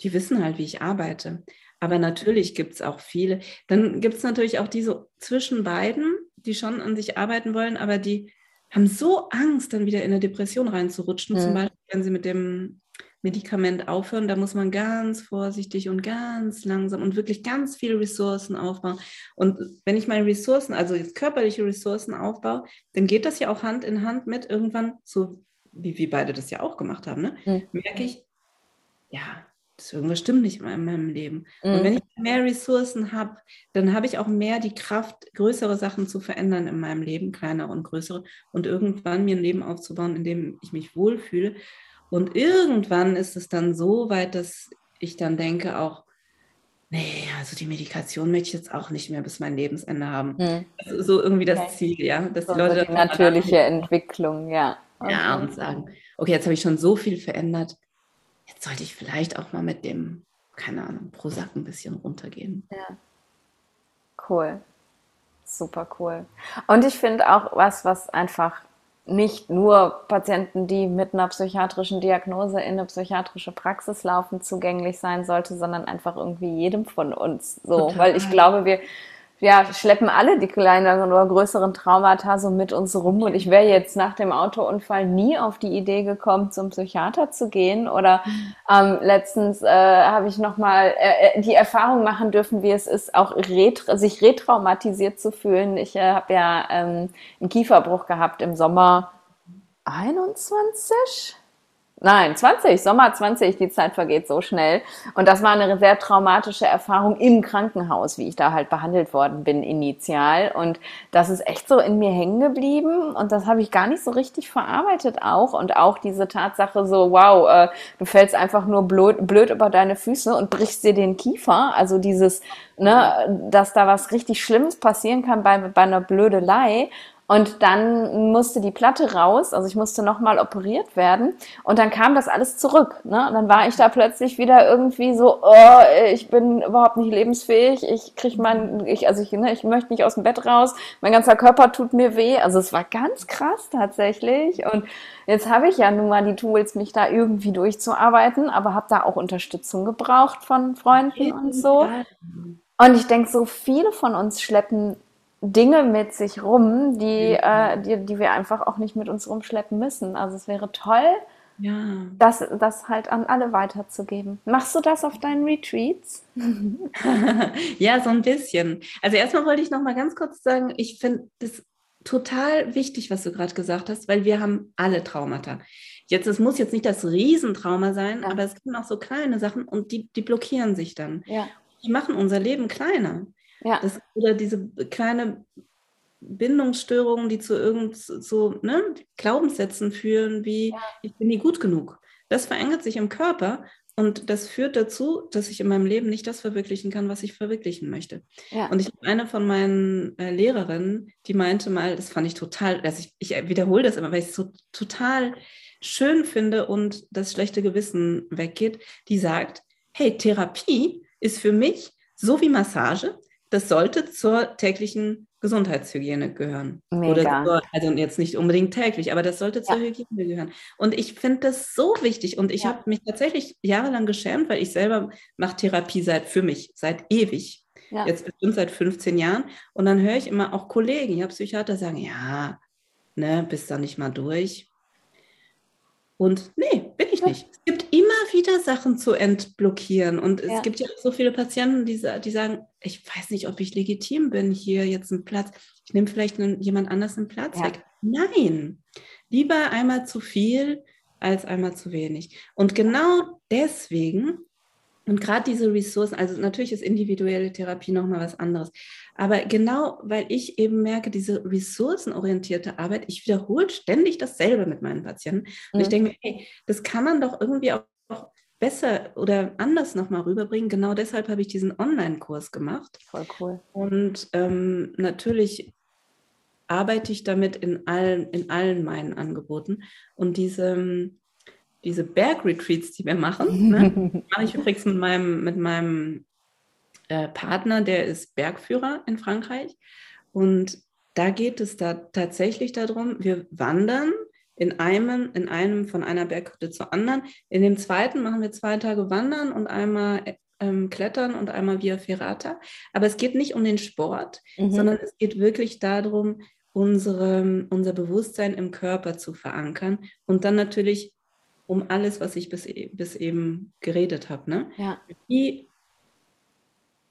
die wissen halt, wie ich arbeite. Aber natürlich gibt es auch viele. Dann gibt es natürlich auch diese zwischen beiden, die schon an sich arbeiten wollen, aber die haben so Angst, dann wieder in eine Depression reinzurutschen. Ja. Zum Beispiel, wenn sie mit dem Medikament aufhören, da muss man ganz vorsichtig und ganz langsam und wirklich ganz viele Ressourcen aufbauen. Und wenn ich meine Ressourcen, also jetzt körperliche Ressourcen aufbaue, dann geht das ja auch Hand in Hand mit irgendwann, so wie wir beide das ja auch gemacht haben, ne? Mhm. merke ich, ja, irgendwas stimmt nicht in meinem Leben. Mhm. Und wenn ich mehr Ressourcen habe, dann habe ich auch mehr die Kraft, größere Sachen zu verändern in meinem Leben, kleinere und größere, und irgendwann mir ein Leben aufzubauen, in dem ich mich wohlfühle. Und irgendwann ist es dann so weit, dass ich dann denke auch, nee, also die Medikation möchte ich jetzt auch nicht mehr bis mein Lebensende haben. Mhm. Also so irgendwie das okay. Ziel, ja. Dass so die Leute die natürliche <laughs> Entwicklung, ja. Okay. Ja, und sagen, okay, jetzt habe ich schon so viel verändert jetzt sollte ich vielleicht auch mal mit dem, keine Ahnung, Prozac ein bisschen runtergehen. Ja. Cool. Super cool. Und ich finde auch was, was einfach nicht nur Patienten, die mit einer psychiatrischen Diagnose in eine psychiatrische Praxis laufen, zugänglich sein sollte, sondern einfach irgendwie jedem von uns so. Total. Weil ich glaube, wir ja, schleppen alle die kleineren oder größeren Traumata so mit uns rum. Und ich wäre jetzt nach dem Autounfall nie auf die Idee gekommen, zum Psychiater zu gehen. Oder ähm, letztens äh, habe ich nochmal äh, äh, die Erfahrung machen dürfen, wie es ist, auch retra sich retraumatisiert zu fühlen. Ich äh, habe ja ähm, einen Kieferbruch gehabt im Sommer 21 Nein, 20, Sommer 20, die Zeit vergeht so schnell. Und das war eine sehr traumatische Erfahrung im Krankenhaus, wie ich da halt behandelt worden bin initial. Und das ist echt so in mir hängen geblieben. Und das habe ich gar nicht so richtig verarbeitet auch. Und auch diese Tatsache so, wow, äh, du fällst einfach nur blöd, blöd über deine Füße und brichst dir den Kiefer. Also dieses, ne, dass da was richtig Schlimmes passieren kann bei, bei einer Blödelei. Und dann musste die Platte raus, also ich musste nochmal operiert werden. Und dann kam das alles zurück. Ne? Und dann war ich da plötzlich wieder irgendwie so, oh, ich bin überhaupt nicht lebensfähig, ich krieg mein, ich, also ich, ne, ich möchte nicht aus dem Bett raus, mein ganzer Körper tut mir weh. Also es war ganz krass tatsächlich. Und jetzt habe ich ja nun mal die Tools, mich da irgendwie durchzuarbeiten, aber habe da auch Unterstützung gebraucht von Freunden und so. Und ich denke, so viele von uns schleppen Dinge mit sich rum, die, äh, die, die wir einfach auch nicht mit uns rumschleppen müssen. Also es wäre toll, ja. das, das halt an alle weiterzugeben. Machst du das auf deinen Retreats? <laughs> ja, so ein bisschen. Also erstmal wollte ich noch mal ganz kurz sagen, ich finde das total wichtig, was du gerade gesagt hast, weil wir haben alle Traumata. Jetzt, es muss jetzt nicht das Riesentrauma sein, ja. aber es gibt auch so kleine Sachen und die, die blockieren sich dann. Ja. Die machen unser Leben kleiner. Ja. Das, oder diese kleine Bindungsstörungen, die zu irgend so ne, Glaubenssätzen führen, wie ja. ich bin nie gut genug. Das verändert sich im Körper und das führt dazu, dass ich in meinem Leben nicht das verwirklichen kann, was ich verwirklichen möchte. Ja. Und ich habe eine von meinen äh, Lehrerinnen, die meinte mal, das fand ich total, also ich, ich wiederhole das immer, weil ich es so total schön finde und das schlechte Gewissen weggeht, die sagt, hey, Therapie ist für mich so wie Massage, das sollte zur täglichen Gesundheitshygiene gehören. Mega. Oder zur, also jetzt nicht unbedingt täglich, aber das sollte zur Ja. Hygiene gehören. Und ich finde das so wichtig. Und ich Ja. habe mich tatsächlich jahrelang geschämt, weil ich selber mache Therapie seit für mich, seit ewig. Ja. Jetzt bestimmt seit 15 Jahren. Und dann höre ich immer auch Kollegen, ja, Psychiater sagen, ja, ne, bist da nicht mal durch. Und nee, ich nicht. Es gibt immer wieder Sachen zu entblockieren. Und es Ja. gibt ja auch so viele Patienten, die, die sagen, ich weiß nicht, ob ich legitim bin, hier jetzt einen Platz. Ich nehme vielleicht einen, jemand anders einen Platz Ja. weg. Nein, lieber einmal zu viel als einmal zu wenig. Und genau deswegen, und gerade diese Ressourcen, also natürlich ist individuelle Therapie nochmal was anderes, aber genau weil ich eben merke, diese ressourcenorientierte Arbeit, ich wiederhole ständig dasselbe mit meinen Patienten. Und ich Mhm. denke mir, hey, das kann man doch irgendwie auch auch besser oder anders nochmal rüberbringen. Genau deshalb habe ich diesen Online-Kurs gemacht. Voll cool. Und ähm, natürlich arbeite ich damit in allen, in allen meinen Angeboten. Und diese, diese Bergretreats, die wir machen, ne, <laughs> mache ich übrigens mit meinem, mit meinem äh, Partner, der ist Bergführer in Frankreich. Und da geht es da tatsächlich darum, wir wandern in einem, in einem von einer Berghütte zur anderen. In dem zweiten machen wir zwei Tage Wandern und einmal ähm, Klettern und einmal Via Ferrata. Aber es geht nicht um den Sport, Mhm. sondern es geht wirklich darum, unsere, unser Bewusstsein im Körper zu verankern und dann natürlich um alles, was ich bis, e- bis eben geredet habe. Ne? Ja. Wie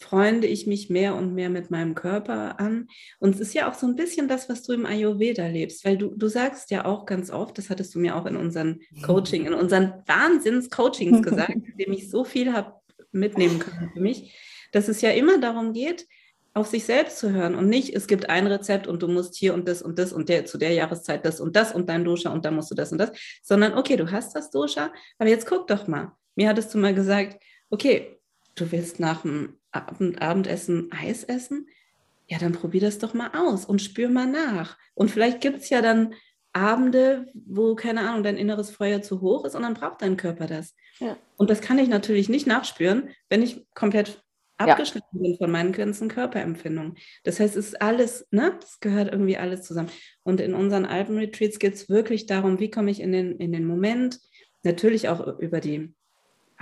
freunde ich mich mehr und mehr mit meinem Körper an? Und es ist ja auch so ein bisschen das, was du im Ayurveda lebst, weil du, du sagst ja auch ganz oft, das hattest du mir auch in unseren Coaching, in unseren Wahnsinns-Coachings <laughs> gesagt, in dem ich so viel habe mitnehmen können für mich, dass es ja immer darum geht, auf sich selbst zu hören und nicht, es gibt ein Rezept und du musst hier und das und das und der, zu der Jahreszeit das und das und dein Dosha und dann musst du das und das, sondern okay, du hast das Dosha, aber jetzt guck doch mal. Mir hattest du mal gesagt, okay, du willst nach dem Abend, Abendessen Eis essen? Ja, dann probier das doch mal aus und spür mal nach. Und vielleicht gibt es ja dann Abende, wo, keine Ahnung, dein inneres Feuer zu hoch ist und dann braucht dein Körper das. Ja. Und das kann ich natürlich nicht nachspüren, wenn ich komplett Ja. abgeschnitten bin von meinen ganzen Körperempfindungen. Das heißt, es ist alles, ne? Es gehört irgendwie alles zusammen. Und in unseren Alpenretreats geht es wirklich darum, wie komme ich in den, in den Moment, natürlich auch über die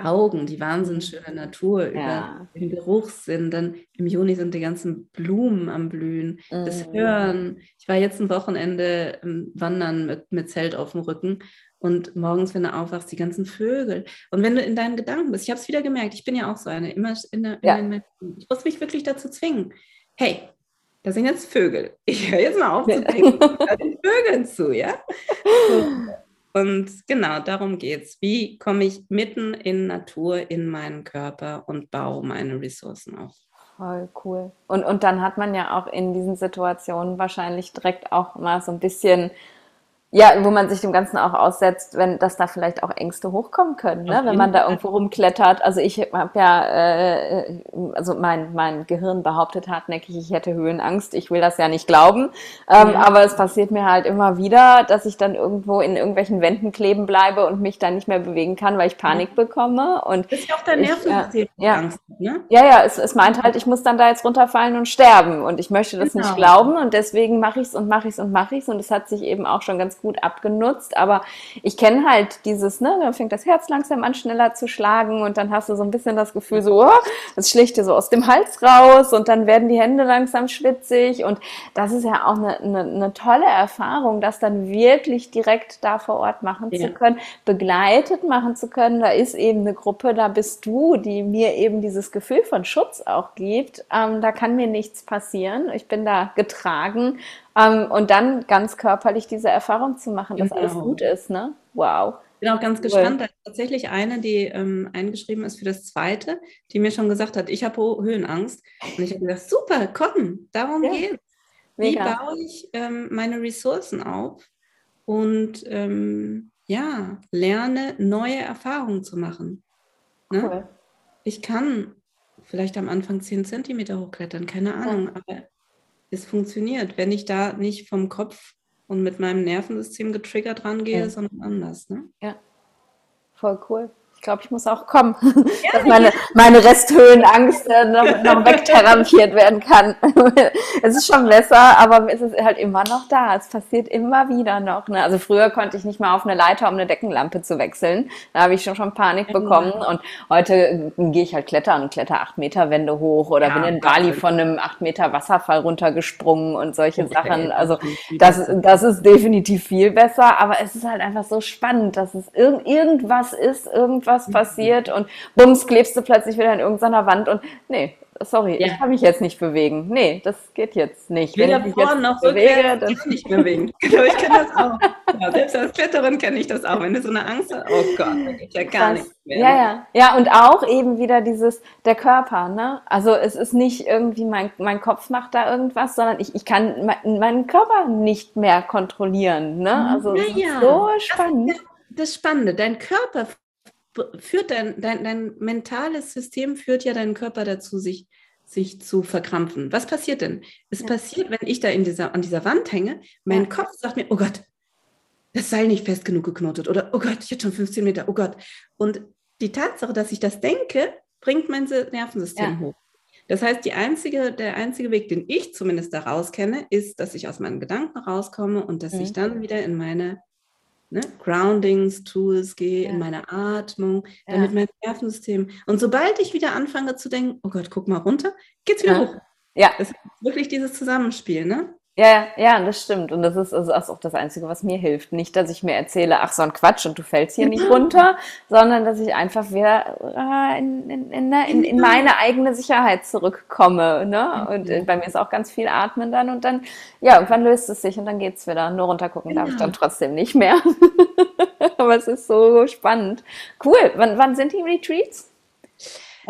Augen, die wahnsinnig schöne Natur, über Ja. den Geruchssinn. Dann im Juni sind die ganzen Blumen am Blühen, das Mhm. Hören. Ich war jetzt ein Wochenende ähm, wandern mit, mit Zelt auf dem Rücken und morgens, wenn du aufwachst, die ganzen Vögel. Und wenn du in deinen Gedanken bist, ich habe es wieder gemerkt, ich bin ja auch so eine, immer in, der, in Ja. den Menschen. Ich muss mich wirklich dazu zwingen. Hey, da sind jetzt Vögel. Ich höre jetzt mal auf zu denken, höre den Vögeln zu, ja? <laughs> So. Und genau, darum geht es. Wie komme ich mitten in Natur, in meinen Körper und baue meine Ressourcen auf? Voll cool. Und, und dann hat man ja auch in diesen Situationen wahrscheinlich direkt auch mal so ein bisschen, ja, wo man sich dem Ganzen auch aussetzt, wenn, dass da vielleicht auch Ängste hochkommen können, ne? Wenn man da irgendwo rumklettert. Also ich habe ja, äh, also mein, mein Gehirn behauptet hartnäckig, ich hätte Höhenangst. Ich will das ja nicht glauben. Ähm, Ja. Aber es passiert mir halt immer wieder, dass ich dann irgendwo in irgendwelchen Wänden kleben bleibe und mich dann nicht mehr bewegen kann, weil ich Panik bekomme. Und Das ist ja auch dein Nervensystem, ja, ja. Angst ne? ja, ja, es, es meint halt, ich muss dann da jetzt runterfallen und sterben. Und ich möchte das nicht Genau. glauben und deswegen mache ich es und mache ich es und mache ich es. Und es hat sich eben auch schon ganz gut abgenutzt. Aber ich kenne halt dieses, ne, dann fängt das Herz langsam an, schneller zu schlagen und dann hast du so ein bisschen das Gefühl, so, oh, das schlägt dir so aus dem Hals raus und dann werden die Hände langsam schwitzig. Und das ist ja auch eine, eine, eine tolle Erfahrung, das dann wirklich direkt da vor Ort machen Ja. zu können, begleitet machen zu können. Da ist eben eine Gruppe, da bist du, die mir eben dieses Gefühl von Schutz auch gibt. Ähm, da kann mir nichts passieren. Ich bin da getragen. Ähm, und dann ganz körperlich diese Erfahrung zu machen, dass alles Genau. gut ist. Ne? Wow. Ich bin auch ganz gespannt. Da ist tatsächlich eine, die ähm, eingeschrieben ist für das zweite, die mir schon gesagt hat, ich habe Höhenangst. Und ich habe gesagt, super, komm, darum Ja. geht's. Wie Mega. baue ich ähm, meine Ressourcen auf und ähm, ja, lerne neue Erfahrungen zu machen. Ne? Cool. Ich kann vielleicht am Anfang 10 Zentimeter hochklettern, keine Ahnung, aber es funktioniert, wenn ich da nicht vom Kopf und mit meinem Nervensystem getriggert rangehe, Ja. sondern anders. Ne? Voll cool. Ich glaube, ich muss auch kommen, <laughs> ja, dass meine, meine Resthöhenangst äh, noch, <laughs> noch wegtherapiert werden kann. <laughs> es ist schon besser, aber es ist halt immer noch da. Es passiert immer wieder noch. Ne? Also früher konnte ich nicht mal auf eine Leiter, um eine Deckenlampe zu wechseln. Da habe ich schon, schon Panik bekommen. Und heute gehe ich halt klettern und kletter acht Meter Wände hoch oder ja, bin in Bali von einem acht Meter Wasserfall runtergesprungen und solche okay, Sachen. Also das, das ist definitiv viel besser, aber es ist halt einfach so spannend, dass es irg irgendwas ist, irgendwas was mhm. passiert und bums, klebst du plötzlich wieder in irgendeiner Wand und nee, sorry, ja. ich kann mich jetzt nicht bewegen. Nee, das geht jetzt nicht. Weder Wenn ich vorn noch bewege, das ich nicht bewegen. <laughs> genau, ich kenne das auch. Ja, selbst als Kletterin kenne ich das auch. Wenn du so eine Angst hast, oh Gott, da geht ja gar nichts mehr. Ja, ja. Ja, und auch eben wieder dieses, der Körper, ne? Also es ist nicht irgendwie, mein, mein Kopf macht da irgendwas, sondern ich, ich kann mein, meinen Körper nicht mehr kontrollieren, ne? Also ja, ja. so spannend. Das Spannende, dein Körper führt dein, dein, dein mentales System führt ja deinen Körper dazu, sich, sich zu verkrampfen. Was passiert denn? Es ja. passiert, wenn ich da in dieser, an dieser Wand hänge, mein ja. Kopf sagt mir, oh Gott, das Seil nicht fest genug geknotet oder oh Gott, jetzt schon 15 Meter, oh Gott. Und die Tatsache, dass ich das denke, bringt mein Nervensystem ja. hoch. Das heißt, die einzige, der einzige Weg, den ich zumindest daraus kenne, ist, dass ich aus meinen Gedanken rauskomme und dass mhm. ich dann wieder in meine ne, Groundings, Tools gehe, ja. in meine Atmung, ja. damit mein Nervensystem. Und sobald ich wieder anfange zu denken, oh Gott, guck mal runter, geht's wieder ja. hoch. Ja. Das ist wirklich dieses Zusammenspiel, ne? Ja, ja, das stimmt. Und das ist, also das ist auch das Einzige, was mir hilft. Nicht, dass ich mir erzähle, ach, so ein Quatsch und du fällst hier nicht <laughs> runter, sondern dass ich einfach wieder äh, in, in, in, ne, in, meine eigene Sicherheit zurückkomme. Ne? Und äh, bei mir ist auch ganz viel Atmen dann und dann, ja, irgendwann löst es sich und dann geht's wieder. Nur runtergucken genau. darf ich dann genau. trotzdem nicht mehr. <laughs> Aber es ist so spannend. Cool. Wann, wann sind die Retreats?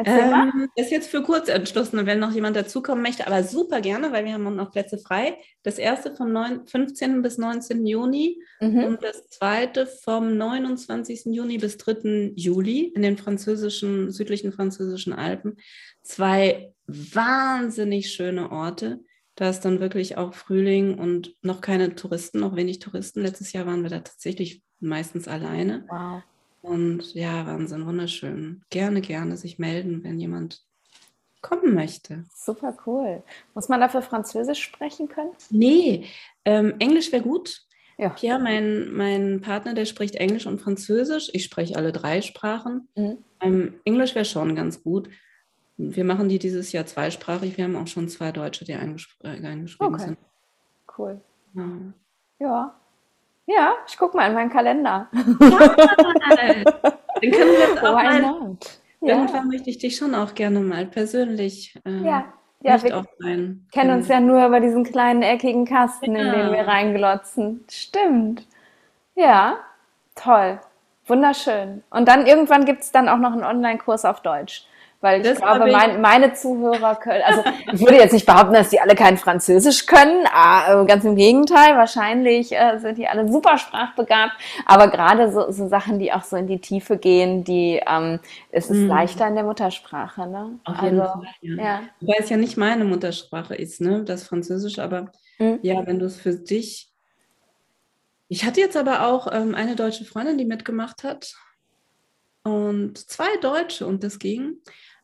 Ähm, ist jetzt für kurz entschlossen, wenn noch jemand dazukommen möchte, aber super gerne, weil wir haben noch Plätze frei. Das erste vom 9, 15. bis 19. Juni mhm. und das zweite vom 29. Juni bis 3. Juli in den französischen, südlichen französischen Alpen. Zwei wahnsinnig schöne Orte. Da ist dann wirklich auch Frühling und noch keine Touristen, noch wenig Touristen. Letztes Jahr waren wir da tatsächlich meistens alleine. Wow. Und ja, Wahnsinn, wunderschön. Gerne, gerne sich melden, wenn jemand kommen möchte. Super cool. Muss man dafür Französisch sprechen können? Nee, ähm, Englisch wäre gut. Ja. Pierre, mein, mein Partner, der spricht Englisch und Französisch. Ich spreche alle drei Sprachen. Mhm. Ähm, Englisch wäre schon ganz gut. Wir machen die dieses Jahr zweisprachig. Wir haben auch schon zwei Deutsche, die eingeschrieben okay. sind. Cool. Ja. ja. Ja, ich gucke mal in meinen Kalender. Ja, dann können wir das auch Why mal. Not? Irgendwann möchte ich dich schon auch gerne mal persönlich äh, ja. Ja, wir kennen uns ja nur über diesen kleinen eckigen Kasten, ja. in den wir reinglotzen. Stimmt. Ja, toll. Wunderschön. Und dann irgendwann gibt es dann auch noch einen Online-Kurs auf Deutsch. Weil ich das glaube, mein, meine Zuhörer können, also ich würde jetzt nicht behaupten, dass die alle kein Französisch können, ah, äh, ganz im Gegenteil, wahrscheinlich äh, sind die alle super sprachbegabt, aber gerade so, so Sachen, die auch so in die Tiefe gehen, die ähm, es ist mm. leichter in der Muttersprache. Ne? Auf jeden also, Fall, ja. ja. Wobei es ja nicht meine Muttersprache ist, ne? das Französisch, aber mm. ja, wenn du es für dich. Ich hatte jetzt aber auch ähm, eine deutsche Freundin, die mitgemacht hat und zwei Deutsche und das ging.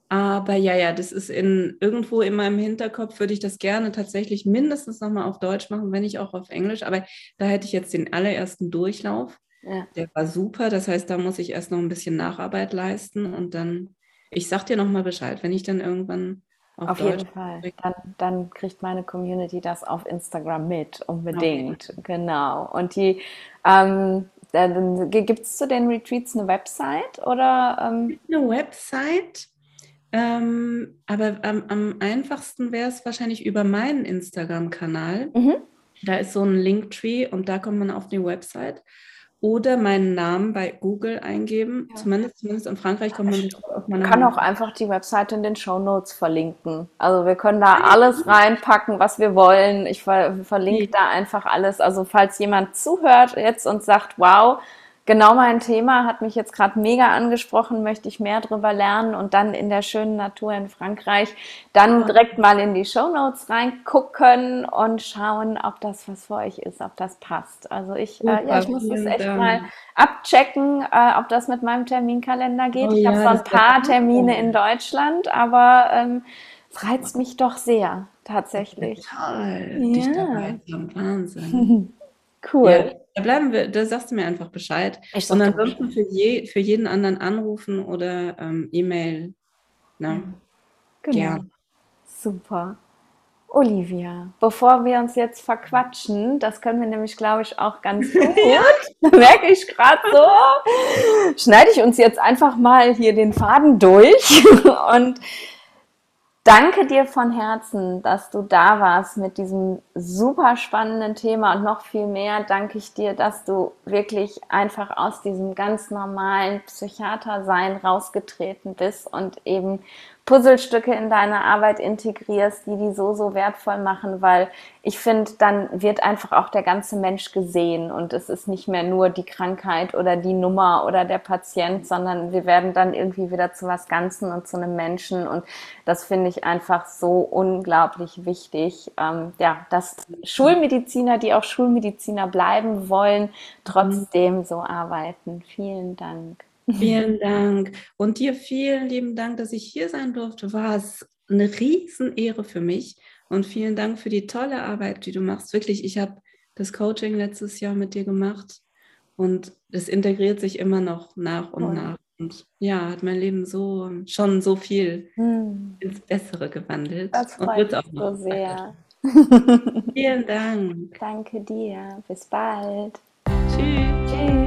Aber ja, ja, das ist in irgendwo in meinem Hinterkopf, würde ich das gerne tatsächlich mindestens nochmal auf Deutsch machen, wenn nicht auch auf Englisch. Aber da hätte ich jetzt den allerersten Durchlauf. Ja. Der war super. Das heißt, da muss ich erst noch ein bisschen Nacharbeit leisten und dann, ich sag dir nochmal Bescheid, wenn ich dann irgendwann auf, auf jeden Fall. Dann, dann, kriegt meine Community das auf Instagram mit, unbedingt. Okay. Genau. Und die, ähm, gibt es zu den Retreats eine Website oder? Ähm? Eine Website ähm, aber am, am einfachsten wäre es wahrscheinlich über meinen Instagram-Kanal. Mhm. Da ist so ein Linktree und da kommt man auf die Website. Oder meinen Namen bei Google eingeben. Ja. Zumindest, zumindest in Frankreich kommt man nicht auf meinen Man kann auch einfach die Website in den Show Notes verlinken. Also wir können da alles reinpacken, was wir wollen. Ich ver verlinke da einfach alles. Also falls jemand zuhört jetzt und sagt, wow, genau mein Thema, hat mich jetzt gerade mega angesprochen, möchte ich mehr drüber lernen und dann in der schönen Natur in Frankreich dann direkt mal in die Show Notes reingucken und schauen, ob das was für euch ist, ob das passt. Also ich, Super, äh, ja, ich muss das echt mal abchecken, äh, ob das mit meinem Terminkalender geht. Oh, ich habe ja, so ein paar Termine in Deutschland, aber ähm, es reizt mich doch sehr, tatsächlich. Toll, ja. dich dabei <laughs> Wahnsinn. Cool. Ja, da bleiben wir, da sagst du mir einfach Bescheid. Ich Und ansonsten für, je, für jeden anderen anrufen oder ähm, E-Mail. Ne? Genau. Gern. Super. Olivia, bevor wir uns jetzt verquatschen, das können wir nämlich, glaube ich, auch ganz <laughs> gut, merke ich gerade so, schneide ich uns jetzt einfach mal hier den Faden durch <laughs> und danke dir von Herzen, dass du da warst mit diesem super spannenden Thema und noch viel mehr. Danke ich dir, dass du wirklich einfach aus diesem ganz normalen Psychiater-Sein rausgetreten bist und eben Puzzlestücke in deine Arbeit integrierst, die die so, so wertvoll machen, weil ich finde, dann wird einfach auch der ganze Mensch gesehen und es ist nicht mehr nur die Krankheit oder die Nummer oder der Patient, sondern wir werden dann irgendwie wieder zu was Ganzen und zu einem Menschen und das finde ich einfach so unglaublich wichtig, ähm, ja, dass Schulmediziner, die auch Schulmediziner bleiben wollen, trotzdem so arbeiten. Vielen Dank. Vielen Dank. Und dir vielen lieben Dank, dass ich hier sein durfte. War es eine Riesenehre für mich. Und vielen Dank für die tolle Arbeit, die du machst. Wirklich, ich habe das Coaching letztes Jahr mit dir gemacht und es integriert sich immer noch nach und cool. nach. Und ja, hat mein Leben so schon so viel hm. ins Bessere gewandelt. Das freut mich so sehr. Vielen Dank. Danke dir. Bis bald. Tschüss. Tschüss.